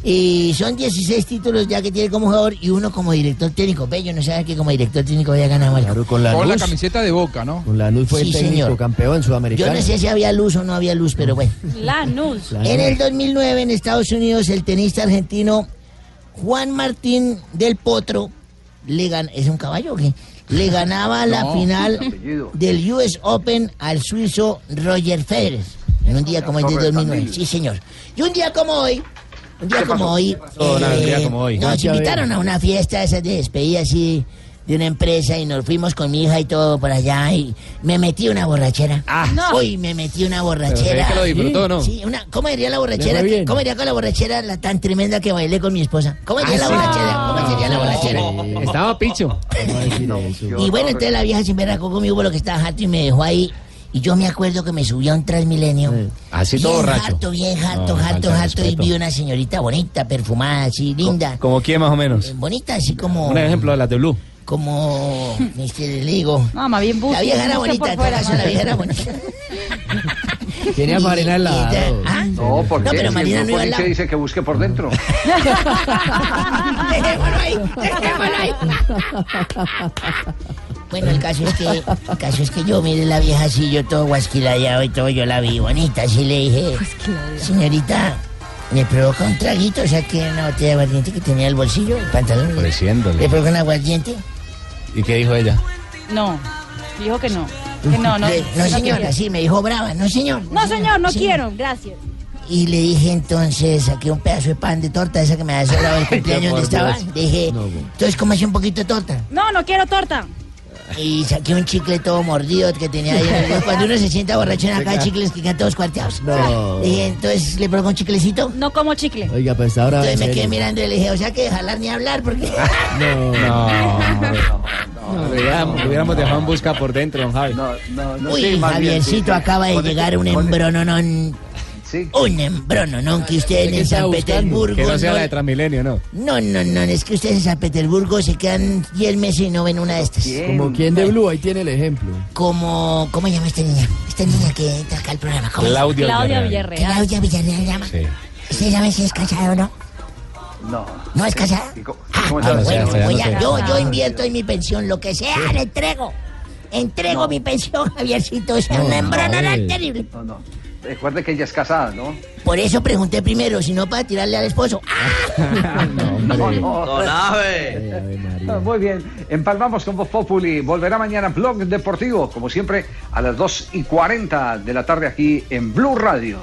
Speaker 18: Y son 16 títulos ya que tiene como jugador y uno como director técnico. Ve, yo no sabía que como director técnico había ganado algo.
Speaker 13: con la
Speaker 21: Con la
Speaker 13: luz.
Speaker 21: camiseta de boca, ¿no?
Speaker 13: Con la luz fue
Speaker 18: Sí,
Speaker 13: el técnico
Speaker 18: señor.
Speaker 13: campeón sudamericano.
Speaker 18: Yo no sé si había luz o no había luz, pero bueno.
Speaker 9: Lanús.
Speaker 18: En el 2009 en Estados Unidos el tenista argentino Juan Martín del Potro le gan- ¿Es un caballo o qué? Le ganaba la (laughs)
Speaker 5: No,
Speaker 18: final del US Open al suizo Roger Federer. En un día como el de
Speaker 5: Torre de
Speaker 18: 2009.
Speaker 5: Familia.
Speaker 18: Sí, señor. Y un día como hoy, un día
Speaker 5: ¿Qué
Speaker 18: como
Speaker 5: pasó?
Speaker 18: hoy,
Speaker 10: como hoy.
Speaker 18: nos invitaron a una fiesta esa de despedida así de una empresa y nos fuimos con mi hija y todo por allá y me metí una borrachera.
Speaker 10: Ah,
Speaker 9: No.
Speaker 18: Uy, me metí una
Speaker 10: se
Speaker 18: borrachera.
Speaker 10: que lo disfrutó, ¿no?
Speaker 18: Sí, una, ¿cómo iría la borrachera? ¿Cómo iría con la borrachera la tan tremenda que bailé con mi esposa? ¿Cómo iría
Speaker 10: Ah,
Speaker 18: la
Speaker 10: sí.
Speaker 18: borrachera? ¿Cómo sería la borrachera?
Speaker 10: Estaba picho.
Speaker 18: Y bueno, entonces la vieja sin ver conmigo por lo que estaba harto y me dejó ahí. Y yo me acuerdo que me subió a un Transmilenio.
Speaker 10: Así
Speaker 18: bien
Speaker 10: todo borracho.
Speaker 18: harto, bien harto,
Speaker 10: No,
Speaker 18: harto, harto. Y vi una señorita bonita, perfumada, así, linda.
Speaker 10: ¿Como quién más o menos?
Speaker 18: Eh, Bonita, así como...
Speaker 10: Un ejemplo de las de Blue.
Speaker 18: Como... Este, le digo...
Speaker 9: No, más bien busque.
Speaker 18: La vieja era bonita,
Speaker 9: fuera,
Speaker 18: la vieja era bonita. (laughs)
Speaker 13: Tenía
Speaker 18: Y-
Speaker 13: Marina al
Speaker 18: y-
Speaker 13: lado. (laughs)
Speaker 18: ¿Ah?
Speaker 5: No, porque
Speaker 18: No, pero
Speaker 5: si
Speaker 18: Marina no iba al lado.
Speaker 5: dice que busque por dentro. (laughs)
Speaker 18: Dejémoslo ahí, dejémoslo ahí. Bueno, el caso es que, el caso es que yo mire la vieja así, yo todo guasquilayado y todo, yo la vi bonita, así le dije, señorita, me provoca un traguito, o sea que una botella de aguardiente que tenía en el bolsillo, el pantalón. ¿Le
Speaker 10: Ofreciéndole.
Speaker 18: provoca un aguardiente?
Speaker 10: ¿Y qué dijo ella?
Speaker 9: No, dijo que no. No, no.
Speaker 18: Le- no,
Speaker 9: que
Speaker 18: señor,
Speaker 9: quiere.
Speaker 18: así me dijo brava, no señor.
Speaker 9: No, señor, no
Speaker 18: Sí.
Speaker 9: quiero. Gracias.
Speaker 18: Y le dije entonces, saqué un pedazo de pan de torta, esa que me había sobrado el cumpleaños donde estaba. Dije, entonces cómase un poquito de torta.
Speaker 9: No, no quiero torta.
Speaker 18: Y saqué un chicle todo mordido que tenía ahí. en el- Cuando uno se sienta borracho en acá, chicles que quedan todos cuarteados.
Speaker 13: No.
Speaker 18: Dije, entonces le propongo un chiclecito.
Speaker 9: No como chicle.
Speaker 13: Oiga, pues ahora.
Speaker 18: Entonces
Speaker 13: en
Speaker 18: me quedé mirando y le dije, o sea que jalar ni hablar porque...
Speaker 13: No.
Speaker 10: No, le hubiéramos, dejado en busca por dentro, don Javi.
Speaker 5: No, no, no.
Speaker 18: Uy, Javiercito, acaba de llegar un embrononón.
Speaker 5: Sí.
Speaker 18: Un embrononón que ustedes
Speaker 13: ¿Qué
Speaker 18: en San
Speaker 13: buscando?
Speaker 18: Petersburgo...
Speaker 10: Que no sea
Speaker 18: no-
Speaker 10: la de Transmilenio, ¿no?
Speaker 18: No, no, no, es que ustedes en San Petersburgo se quedan 10 meses y no ven una de estas.
Speaker 13: Como quien de Blue, ahí tiene el ejemplo.
Speaker 18: Como, ¿cómo llama esta niña? Esta niña que entra acá al programa. ¿Cómo?
Speaker 10: Claudia
Speaker 9: Claudia
Speaker 10: Villarreal.
Speaker 9: Villarreal.
Speaker 18: Claudia Villarreal llama.
Speaker 10: Sí.
Speaker 18: ¿Usted sabe si es casada o no?
Speaker 5: No.
Speaker 18: ¿No es casada?
Speaker 5: ¿Y cómo-
Speaker 18: Ah, bueno,
Speaker 10: no
Speaker 18: voy a- yo, yo invierto en mi pensión, lo que sea, le entrego. Entrego mi pensión, (laughs) Javiercito. Es una embrononón terrible.
Speaker 5: No, no. Recuerde que ella es casada, ¿no?
Speaker 18: Por eso pregunté primero, si no para tirarle al esposo. (laughs) ¡Ah!
Speaker 5: No, no.
Speaker 6: Abe.
Speaker 5: Ah, Muy bien, empalmamos con Voz Populi. Volverá mañana Blog Deportivo, como siempre, a las 2 y 40 de la tarde aquí en Blue Radio.